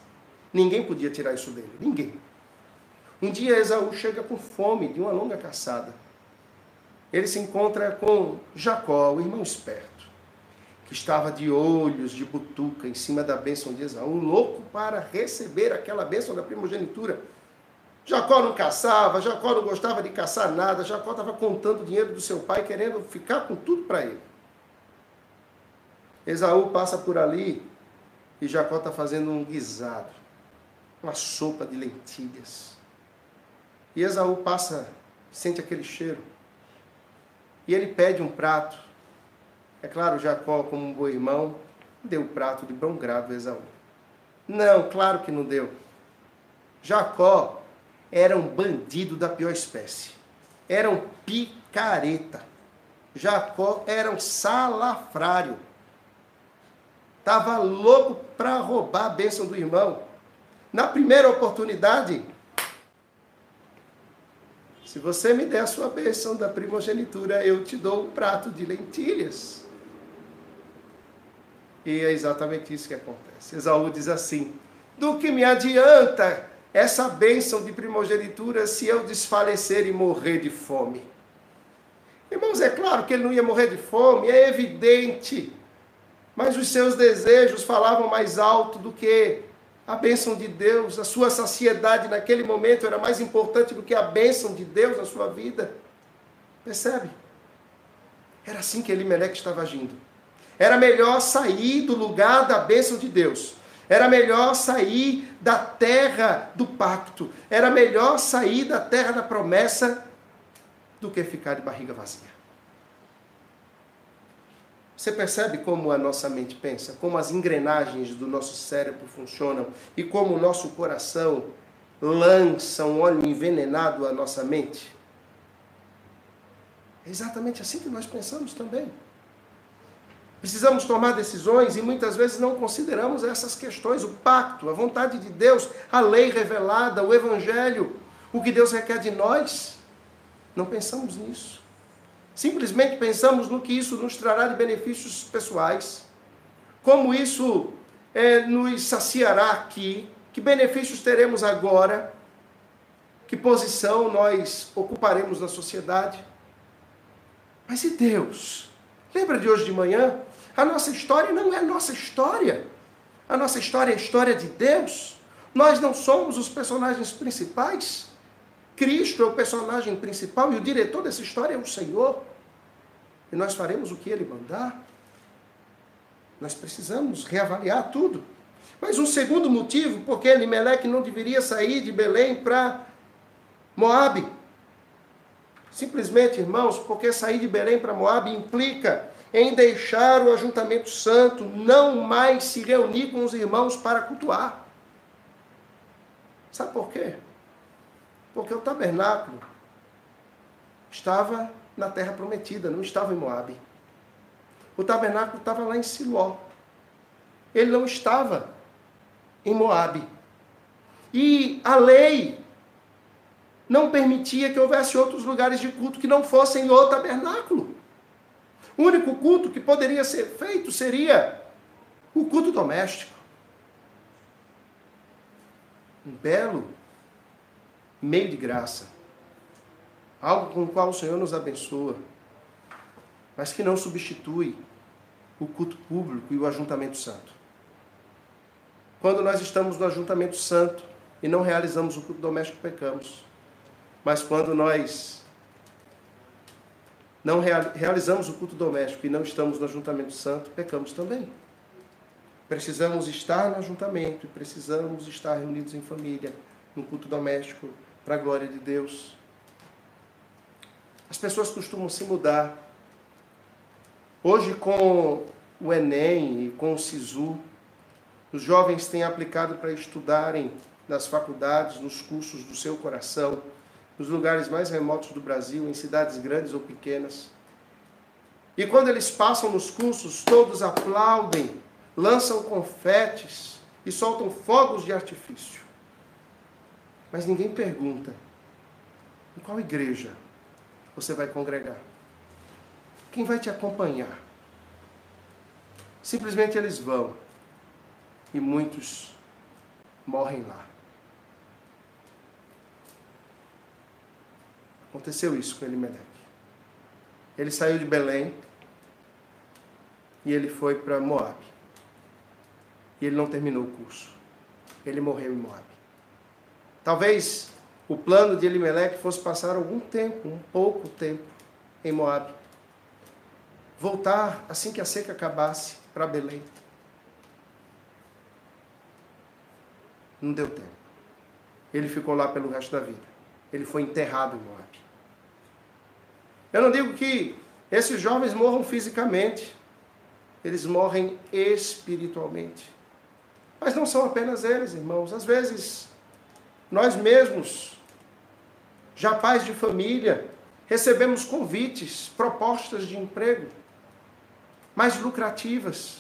Ninguém podia tirar isso dele, ninguém. Um dia Esaú chega com fome de uma longa caçada. Ele se encontra com Jacó, o irmão esperto, que estava de olhos de butuca em cima da bênção de Esaú, louco para receber aquela bênção da primogenitura. Jacó não caçava, Jacó não gostava de caçar nada, Jacó estava contando o dinheiro do seu pai, querendo ficar com tudo para ele. Esaú passa por ali e Jacó está fazendo um guisado, uma sopa de lentilhas. E Esaú passa, sente aquele cheiro. E ele pede um prato. É claro, Jacó, como um bom irmão, deu o prato de bom grado a Esaú. Não, claro que não deu. Jacó era um bandido da pior espécie. Era um picareta. Jacó era um salafrário. Estava louco para roubar a bênção do irmão. Na primeira oportunidade, se você me der a sua bênção da primogenitura, eu te dou um prato de lentilhas. E é exatamente isso que acontece. Esaú diz assim: Do que me adianta essa bênção de primogenitura se eu desfalecer e morrer de fome? Irmãos, é claro que ele não ia morrer de fome, é evidente. Mas os seus desejos falavam mais alto do que a bênção de Deus, a sua saciedade naquele momento era mais importante do que a bênção de Deus na sua vida. Percebe? Era assim que Elimelec estava agindo. Era melhor sair do lugar da bênção de Deus. Era melhor sair da terra do pacto. Era melhor sair da terra da promessa do que ficar de barriga vazia. Você percebe como a nossa mente pensa, como as engrenagens do nosso cérebro funcionam e como o nosso coração lança um óleo envenenado à nossa mente? É exatamente assim que nós pensamos também. Precisamos tomar decisões e muitas vezes não consideramos essas questões, o pacto, a vontade de Deus, a lei revelada, o evangelho, o que Deus requer de nós. Não pensamos nisso. Simplesmente pensamos no que isso nos trará de benefícios pessoais, como isso é, nos saciará aqui, que benefícios teremos agora, que posição nós ocuparemos na sociedade. Mas e Deus? Lembra de hoje de manhã? A nossa história não é nossa história. A nossa história é a história de Deus. Nós não somos os personagens principais. Cristo é o personagem principal e o diretor dessa história é o Senhor. E nós faremos o que Ele mandar. Nós precisamos reavaliar tudo. Mas um segundo motivo, porque Elimelec não deveria sair de Belém para Moabe. Simplesmente, irmãos, porque sair de Belém para Moabe implica em deixar o ajuntamento santo, não mais se reunir com os irmãos para cultuar. Sabe por quê? Porque o tabernáculo estava na terra prometida, não estava em Moabe. O tabernáculo estava lá em Siló. Ele não estava em Moabe. E a lei não permitia que houvesse outros lugares de culto que não fossem o tabernáculo. O único culto que poderia ser feito seria o culto doméstico. Um belo meio de graça. Algo com o qual o Senhor nos abençoa, mas que não substitui o culto público e o ajuntamento santo. Quando nós estamos no ajuntamento santo e não realizamos o culto doméstico, pecamos. Mas quando nós não realizamos o culto doméstico e não estamos no ajuntamento santo, pecamos também. Precisamos estar no ajuntamento e precisamos estar reunidos em família, no culto doméstico, para a glória de Deus. As pessoas costumam se mudar. Hoje, com o Enem e com o SISU, os jovens têm aplicado para estudarem nas faculdades, nos cursos do seu coração nos lugares mais remotos do Brasil, em cidades grandes ou pequenas. E quando eles passam nos cursos, todos aplaudem, lançam confetes e soltam fogos de artifício. Mas ninguém pergunta: em qual igreja você vai congregar? Quem vai te acompanhar? Simplesmente eles vão e muitos morrem lá. Aconteceu isso com Elimelec. Ele saiu de Belém e ele foi para Moab. E ele não terminou o curso. Ele morreu em Moab. Talvez o plano de Elimelec fosse passar algum tempo, um pouco tempo, em Moab. Voltar assim que a seca acabasse para Belém. Não deu tempo. Ele ficou lá pelo resto da vida. Ele foi enterrado em Moab. Eu não digo que esses jovens morram fisicamente, eles morrem espiritualmente. Mas não são apenas eles, irmãos. Às vezes, nós mesmos, já pais de família, recebemos convites, propostas de emprego mais lucrativas,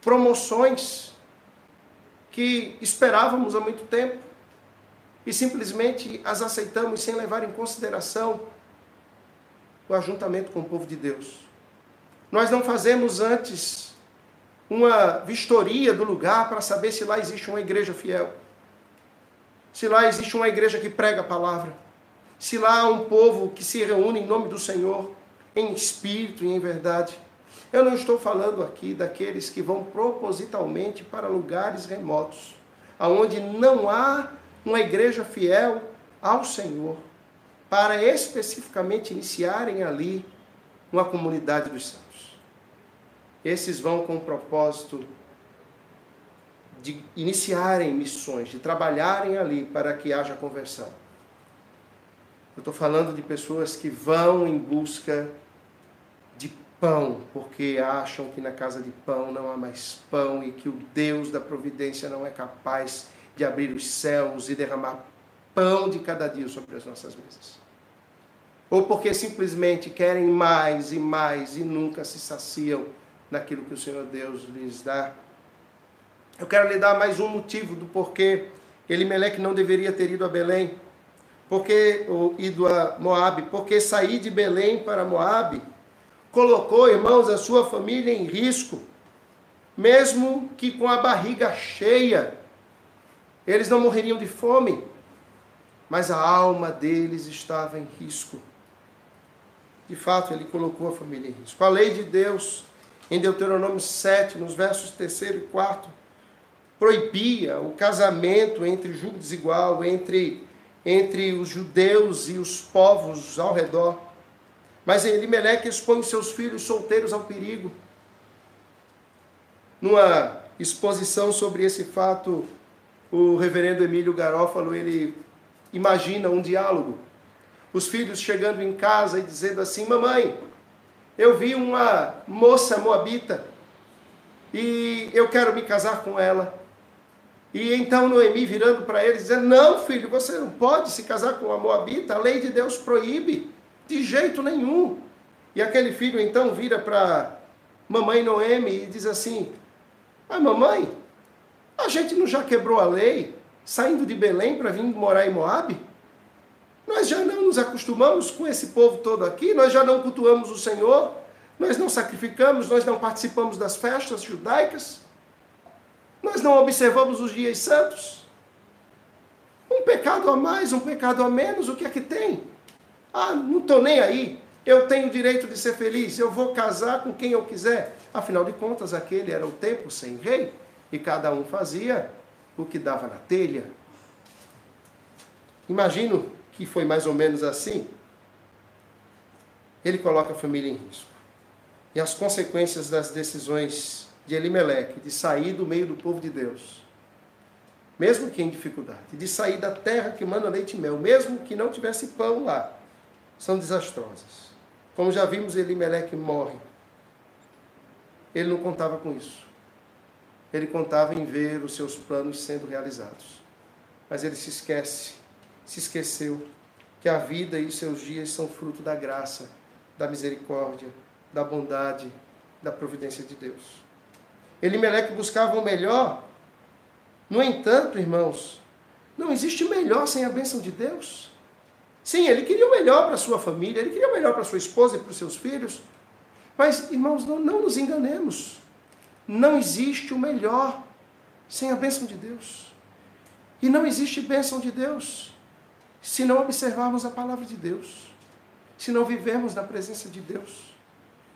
promoções que esperávamos há muito tempo e simplesmente as aceitamos sem levar em consideração o ajuntamento com o povo de Deus. Nós não fazemos antes uma vistoria do lugar para saber se lá existe uma igreja fiel. Se lá existe uma igreja que prega a palavra. Se lá há um povo que se reúne em nome do Senhor, em espírito e em verdade. Eu não estou falando aqui daqueles que vão propositalmente para lugares remotos, aonde não há uma igreja fiel ao Senhor para especificamente iniciarem ali uma comunidade dos santos. Esses vão com o propósito de iniciarem missões, de trabalharem ali para que haja conversão. Eu estou falando de pessoas que vão em busca de pão, porque acham que na casa de pão não há mais pão e que o Deus da providência não é capaz de abrir os céus e derramar pão de cada dia sobre as nossas mesas. Ou porque simplesmente querem mais e mais e nunca se saciam naquilo que o Senhor Deus lhes dá. Eu quero lhe dar mais um motivo do porquê Elimeleque não deveria ter ido a Belém, porque ou ido a Moabe, porque sair de Belém para Moabe colocou, irmãos, a sua família em risco, mesmo que com a barriga cheia, eles não morreriam de fome, mas a alma deles estava em risco. De fato, ele colocou a família em risco. A lei de Deus, em Deuteronômio 7, nos versos 3 e 4, proibia o casamento entre julgo desigual, entre, entre os judeus e os povos ao redor. Mas Elimeleque expõe seus filhos solteiros ao perigo. Numa exposição sobre esse fato, o reverendo Emílio Garófalo, ele imagina um diálogo. Os filhos chegando em casa e dizendo assim: Mamãe, eu vi uma moça moabita e eu quero me casar com ela. E então Noemi virando para ele, dizendo: Não, filho, você não pode se casar com uma moabita, a lei de Deus proíbe. De jeito nenhum. E aquele filho então vira para mamãe Noemi e diz assim: Ah, mamãe, a gente não já quebrou a lei saindo de Belém para vir morar em Moabe? Nós já não nos acostumamos com esse povo todo aqui, nós já não cultuamos o Senhor, nós não sacrificamos, nós não participamos das festas judaicas, nós não observamos os dias santos. Um pecado a mais, um pecado a menos, o que é que tem? Ah, não estou nem aí. Eu tenho o direito de ser feliz. Eu vou casar com quem eu quiser. Afinal de contas, aquele era o tempo sem rei. E cada um fazia o que dava na telha. Imagino que foi mais ou menos assim. Ele coloca a família em risco. E as consequências das decisões de Elimeleque, de sair do meio do povo de Deus, mesmo que em dificuldade, de sair da terra que manda leite e mel, mesmo que não tivesse pão lá, são desastrosas. Como já vimos, Elimeleque morre. Ele não contava com isso. Ele contava em ver os seus planos sendo realizados. Mas ele se esquece, se esqueceu que a vida e os seus dias são fruto da graça, da misericórdia, da bondade, da providência de Deus. Elimeleque buscava o melhor. No entanto, irmãos, não existe melhor sem a bênção de Deus. Sim, ele queria o melhor para sua família, ele queria o melhor para sua esposa e para os seus filhos. Mas, irmãos, não, não nos enganemos. Não existe o melhor sem a bênção de Deus. E não existe bênção de Deus se não observarmos a palavra de Deus, se não vivermos na presença de Deus,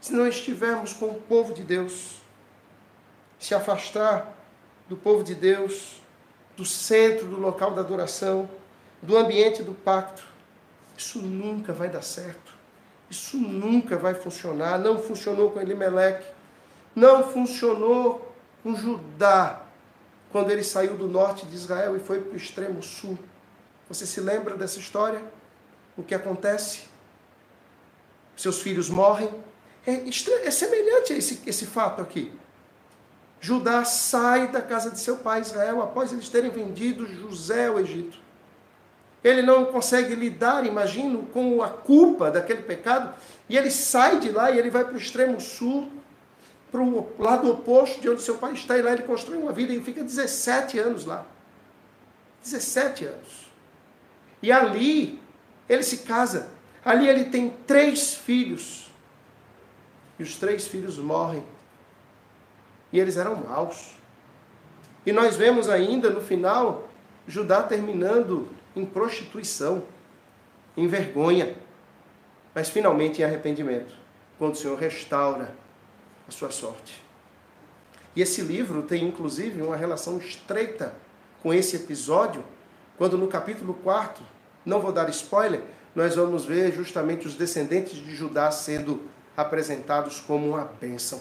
se não estivermos com o povo de Deus. Se afastar do povo de Deus, do centro, do local da adoração, do ambiente do pacto, isso nunca vai dar certo. Isso nunca vai funcionar. Não funcionou com Elimeleque. Não funcionou com Judá, quando ele saiu do norte de Israel e foi para o extremo sul. Você se lembra dessa história? O que acontece? Seus filhos morrem. É, é semelhante a esse, esse fato aqui. Judá sai da casa de seu pai Israel após eles terem vendido José ao Egito. Ele não consegue lidar, imagino, com a culpa daquele pecado, e ele sai de lá e ele vai para o extremo sul, para o lado oposto de onde seu pai está, e lá ele constrói uma vida e fica 17 anos lá. 17 anos. E ali ele se casa. Ali ele tem três filhos. E os três filhos morrem. E eles eram maus. E nós vemos ainda no final Judá terminando em prostituição, em vergonha, mas finalmente em arrependimento, quando o Senhor restaura a sua sorte. E esse livro tem inclusive uma relação estreita com esse episódio, quando no capítulo 4, não vou dar spoiler, nós vamos ver justamente os descendentes de Judá sendo apresentados como uma bênção.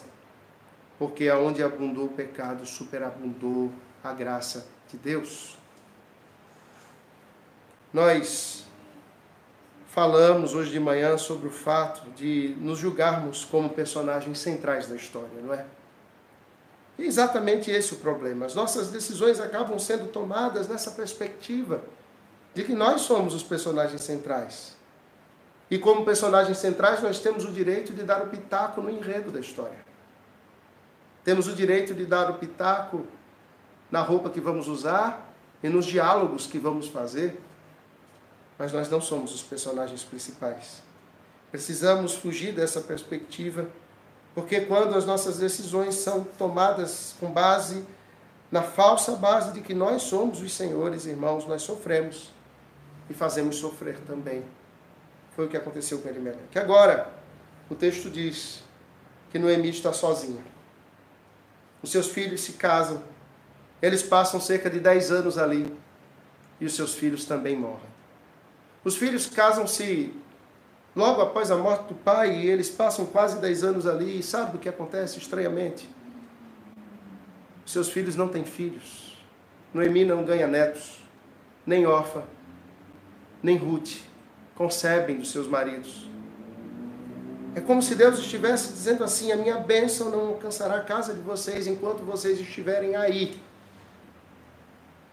Porque aonde abundou o pecado, superabundou a graça de Deus. Nós falamos hoje de manhã sobre o fato de nos julgarmos como personagens centrais da história, não é? E é exatamente esse o problema. As nossas decisões acabam sendo tomadas nessa perspectiva de que nós somos os personagens centrais. E como personagens centrais, nós temos o direito de dar o pitaco no enredo da história. Temos o direito de dar o pitaco na roupa que vamos usar e nos diálogos que vamos fazer. Mas nós não somos os personagens principais. Precisamos fugir dessa perspectiva porque quando as nossas decisões são tomadas com base na falsa base de que nós somos os senhores, irmãos, nós sofremos e fazemos sofrer também. Foi o que aconteceu com Elimelec. Agora, o texto diz que Noemi está sozinha. Os seus filhos se casam. Eles passam cerca de 10 anos ali. E os seus filhos também morrem. Os filhos casam-se logo após a morte do pai, e eles passam quase 10 anos ali, e sabe o que acontece estranhamente? Seus filhos não têm filhos. Noemi não ganha netos, nem órfã, nem Ruth concebem dos seus maridos. É como se Deus estivesse dizendo assim: a minha bênção não alcançará a casa de vocês enquanto vocês estiverem aí.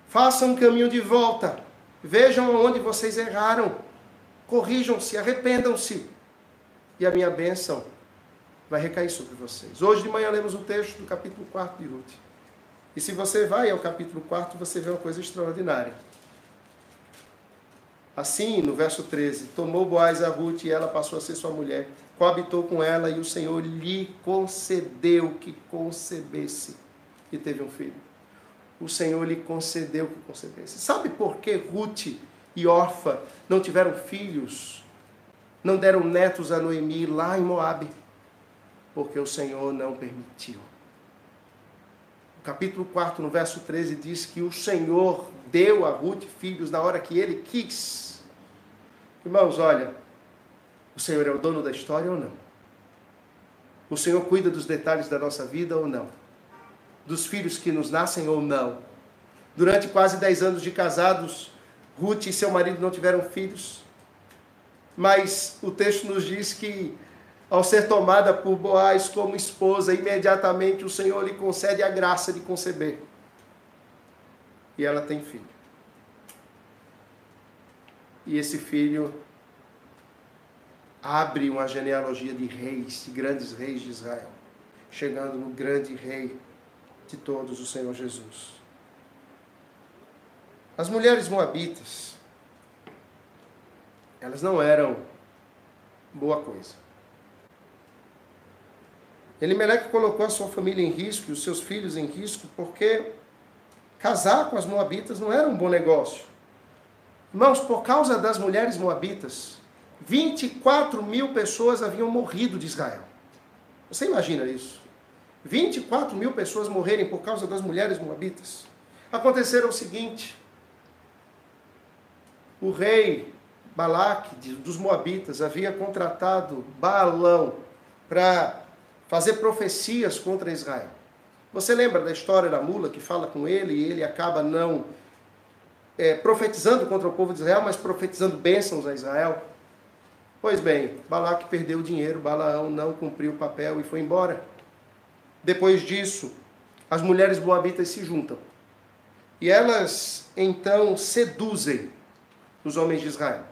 Façam um caminho de volta. Vejam onde vocês erraram corrijam-se, arrependam-se, e a minha bênção vai recair sobre vocês. Hoje de manhã lemos um texto do capítulo 4 de Ruth. E se você vai ao capítulo 4, você vê uma coisa extraordinária. Assim, no verso 13, tomou Boaz a Ruth e ela passou a ser sua mulher, coabitou com ela e o Senhor lhe concedeu que concebesse e teve um filho. O Senhor lhe concedeu que concebesse. Sabe por que Ruth e órfã, não tiveram filhos, não deram netos a Noemi lá em Moabe, porque o Senhor não permitiu. O capítulo 4, no verso 13, diz que o Senhor deu a Ruth filhos na hora que ele quis. Irmãos, olha, o Senhor é o dono da história ou não? O Senhor cuida dos detalhes da nossa vida ou não? Dos filhos que nos nascem ou não? Durante quase 10 anos de casados, Ruth e seu marido não tiveram filhos, mas o texto nos diz que, ao ser tomada por Boaz como esposa, imediatamente o Senhor lhe concede a graça de conceber. E ela tem filho. E esse filho abre uma genealogia de reis, de grandes reis de Israel, chegando no grande rei de todos, o Senhor Jesus. As mulheres moabitas, elas não eram boa coisa. Elimeleque colocou a sua família em risco e os seus filhos em risco porque casar com as moabitas não era um bom negócio. Irmãos, por causa das mulheres moabitas, 24 mil pessoas haviam morrido de Israel. Você imagina isso? 24 mil pessoas morrerem por causa das mulheres moabitas. Aconteceram o seguinte: o rei Balaque dos Moabitas havia contratado Baalão para fazer profecias contra Israel. Você lembra da história da mula que fala com ele e ele acaba não é, profetizando contra o povo de Israel, mas profetizando bênçãos a Israel? Pois bem, Balaque perdeu o dinheiro, Balaão não cumpriu o papel e foi embora. Depois disso, as mulheres moabitas se juntam. E elas então seduzem dos homens de Israel.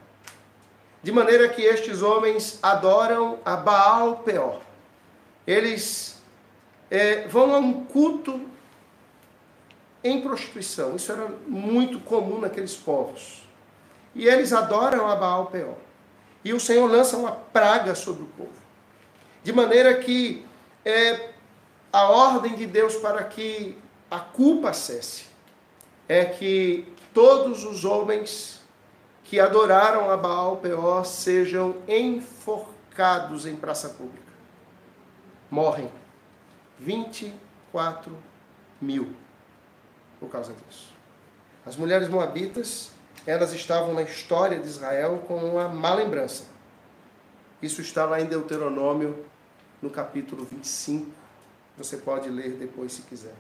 De maneira que estes homens adoram a Baal Peor. Eles é, vão a um culto em prostituição. Isso era muito comum naqueles povos. E eles adoram a Baal Peor. E o Senhor lança uma praga sobre o povo. De maneira que é, a ordem de Deus para que a culpa cesse é que todos os homens que adoraram a Baal Peor sejam enforcados em praça pública. Morrem 24 mil por causa disso. As mulheres moabitas, elas estavam na história de Israel com uma má lembrança. Isso está lá em Deuteronômio, no capítulo 25. Você pode ler depois se quiser.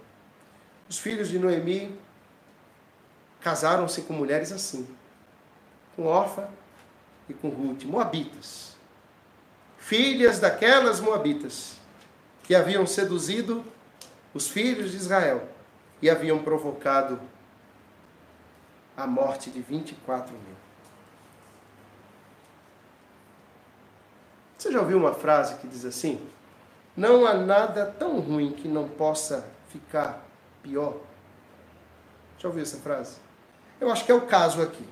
Os filhos de Noemi casaram-se com mulheres assim com órfã e com Ruth, moabitas, filhas daquelas moabitas que haviam seduzido os filhos de Israel e haviam provocado a morte de 24 mil. Você já ouviu uma frase que diz assim? Não há nada tão ruim que não possa ficar pior. Já ouviu essa frase? Eu acho que é o caso aqui.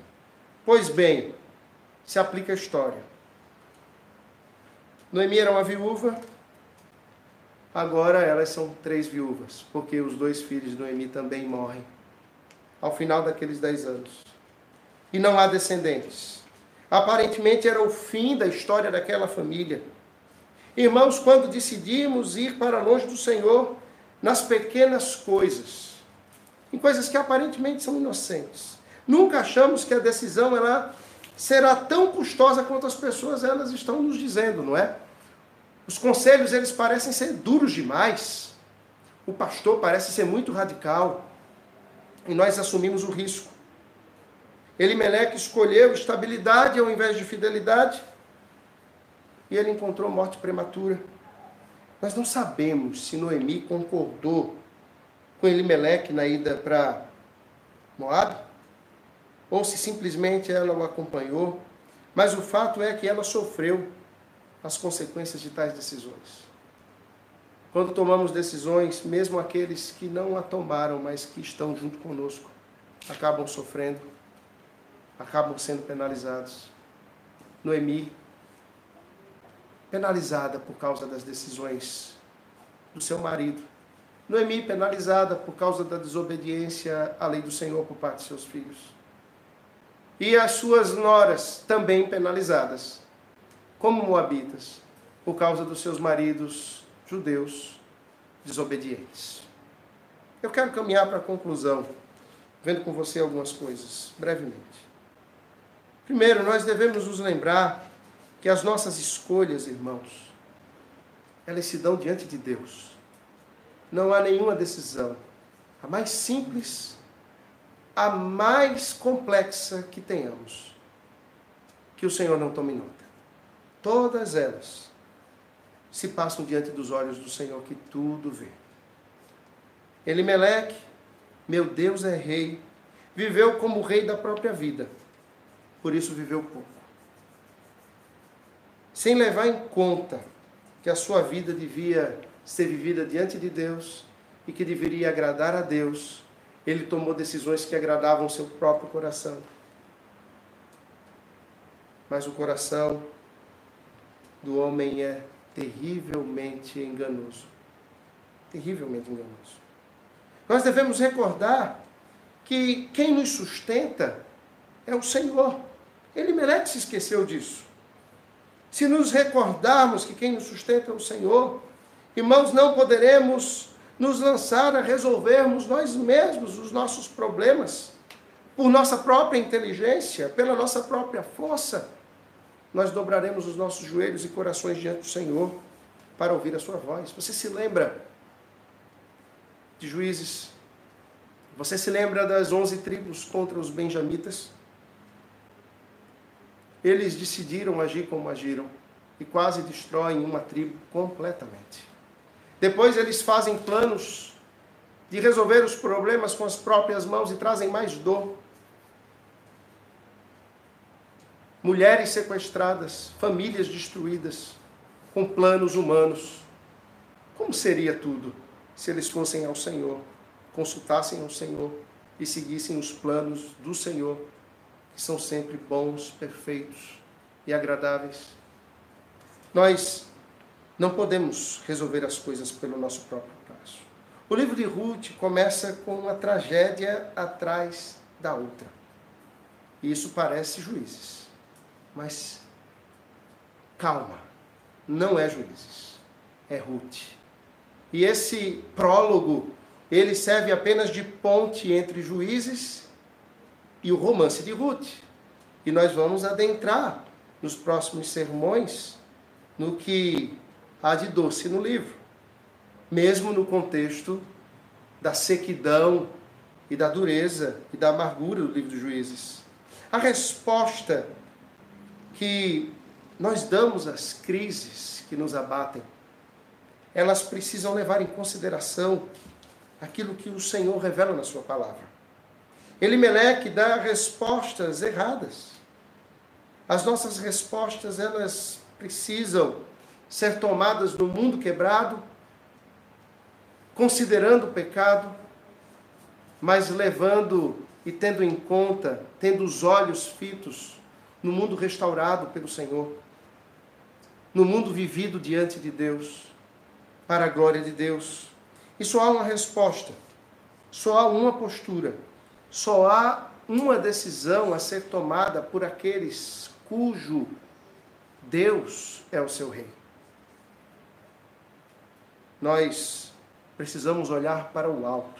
Pois bem, se aplica a história. Noemi era uma viúva, agora elas são três viúvas, porque os dois filhos de Noemi também morrem ao final daqueles dez anos. E não há descendentes. Aparentemente era o fim da história daquela família. Irmãos, quando decidimos ir para longe do Senhor, nas pequenas coisas, em coisas que aparentemente são inocentes, nunca achamos que a decisão ela será tão custosa quanto as pessoas elas estão nos dizendo, não é? Os conselhos eles parecem ser duros demais. O pastor parece ser muito radical. E nós assumimos o risco. Elimeleque escolheu estabilidade ao invés de fidelidade e ele encontrou morte prematura. Nós não sabemos se Noemi concordou com Elimeleque na ida para Moab ou se simplesmente ela o acompanhou, mas o fato é que ela sofreu as consequências de tais decisões. Quando tomamos decisões, mesmo aqueles que não a tomaram, mas que estão junto conosco, acabam sofrendo acabam sendo penalizados. Noemi, penalizada por causa das decisões do seu marido. Noemi, penalizada por causa da desobediência à lei do Senhor por parte de seus filhos. E as suas noras também penalizadas, como moabitas, por causa dos seus maridos judeus desobedientes. Eu quero caminhar para a conclusão, vendo com você algumas coisas, brevemente. Primeiro, nós devemos nos lembrar que as nossas escolhas, irmãos, elas se dão diante de Deus. Não há nenhuma decisão, a mais simples, a mais complexa que tenhamos, que o Senhor não tome nota. Todas elas se passam diante dos olhos do Senhor que tudo vê. Elimeleque, meu Deus é rei, viveu como rei da própria vida por isso viveu pouco. Sem levar em conta que a sua vida devia ser vivida diante de Deus e que deveria agradar a Deus, ele tomou decisões que agradavam seu próprio coração. Mas o coração do homem é terrivelmente enganoso. Terrivelmente enganoso. Nós devemos recordar que quem nos sustenta é o Senhor. Elimelec se esqueceu disso. Se nos recordarmos que quem nos sustenta é o Senhor, irmãos, não poderemos nos lançar a resolvermos nós mesmos os nossos problemas por nossa própria inteligência, pela nossa própria força. Nós dobraremos os nossos joelhos e corações diante do Senhor para ouvir a sua voz. Você se lembra de Juízes? Você se lembra das onze tribos contra os benjamitas? eles decidiram agir como agiram e quase destroem uma tribo completamente. Depois eles fazem planos de resolver os problemas com as próprias mãos e trazem mais dor. Mulheres sequestradas, famílias destruídas, com planos humanos. Como seria tudo se eles fossem ao Senhor, consultassem ao Senhor e seguissem os planos do Senhor que são sempre bons, perfeitos e agradáveis. Nós não podemos resolver as coisas pelo nosso próprio braço. O livro de Ruth começa com uma tragédia atrás da outra. E isso parece juízes. Mas calma, não é juízes, é Ruth. E esse prólogo, ele serve apenas de ponte entre juízes e o romance de Ruth. E nós vamos adentrar nos próximos sermões no que há de doce no livro, mesmo no contexto da sequidão e da dureza e da amargura do livro dos juízes. A resposta que nós damos às crises que nos abatem, elas precisam levar em consideração aquilo que o Senhor revela na sua palavra. Elimeleque dá respostas erradas. As nossas respostas, elas precisam ser tomadas no mundo quebrado, considerando o pecado, mas levando e tendo em conta, tendo os olhos fitos no mundo restaurado pelo Senhor, no mundo vivido diante de Deus, para a glória de Deus. E só há uma resposta, só há uma postura, só há uma decisão a ser tomada por aqueles cujo Deus é o seu rei. Nós precisamos olhar para o alto,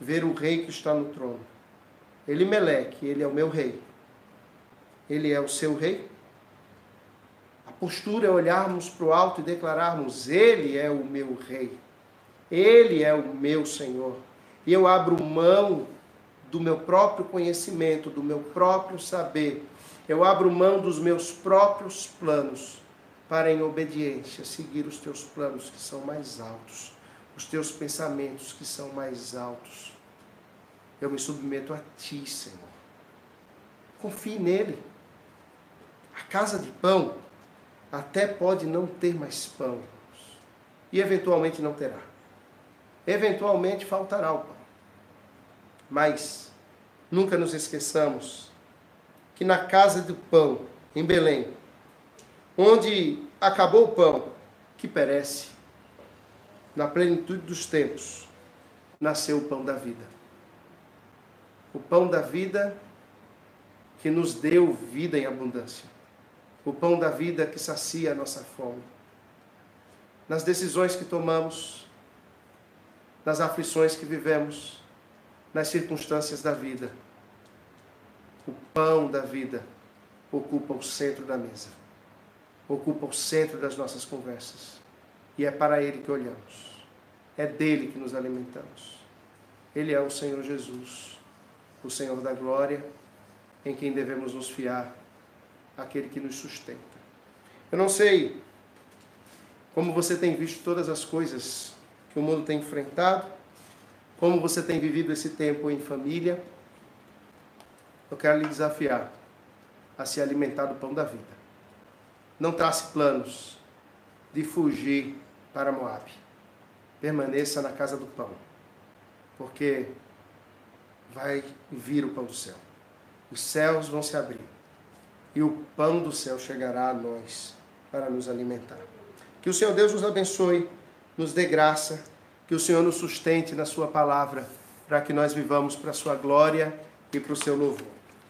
ver o rei que está no trono. Ele Meleque, ele é o meu rei. Ele é o seu rei. A postura é olharmos para o alto e declararmos: Ele é o meu rei. Ele é o meu Senhor. E eu abro mão do meu próprio conhecimento, do meu próprio saber. Eu abro mão dos meus próprios planos para, em obediência, seguir os teus planos que são mais altos, os teus pensamentos que são mais altos. Eu me submeto a ti, Senhor. Confie nele. A casa de pão até pode não ter mais pão. E eventualmente não terá. Eventualmente faltará o pão. Mas nunca nos esqueçamos que na casa do pão, em Belém, onde acabou o pão que perece, na plenitude dos tempos, nasceu o pão da vida. O pão da vida que nos deu vida em abundância. O pão da vida que sacia a nossa fome. Nas decisões que tomamos, nas aflições que vivemos, nas circunstâncias da vida. O pão da vida ocupa o centro da mesa ocupa o centro das nossas conversas. E é para Ele que olhamos. É dele que nos alimentamos. Ele é o Senhor Jesus, o Senhor da glória, em quem devemos nos fiar, aquele que nos sustenta. Eu não sei como você tem visto todas as coisas que o mundo tem enfrentado, como você tem vivido esse tempo em família. Eu quero lhe desafiar a se alimentar do pão da vida não trace planos de fugir para Moab. Permaneça na casa do pão, porque vai vir o pão do céu. Os céus vão se abrir e o pão do céu chegará a nós para nos alimentar. Que o Senhor Deus nos abençoe, nos dê graça, que o Senhor nos sustente na Sua palavra, para que nós vivamos para a Sua glória e para o seu louvor.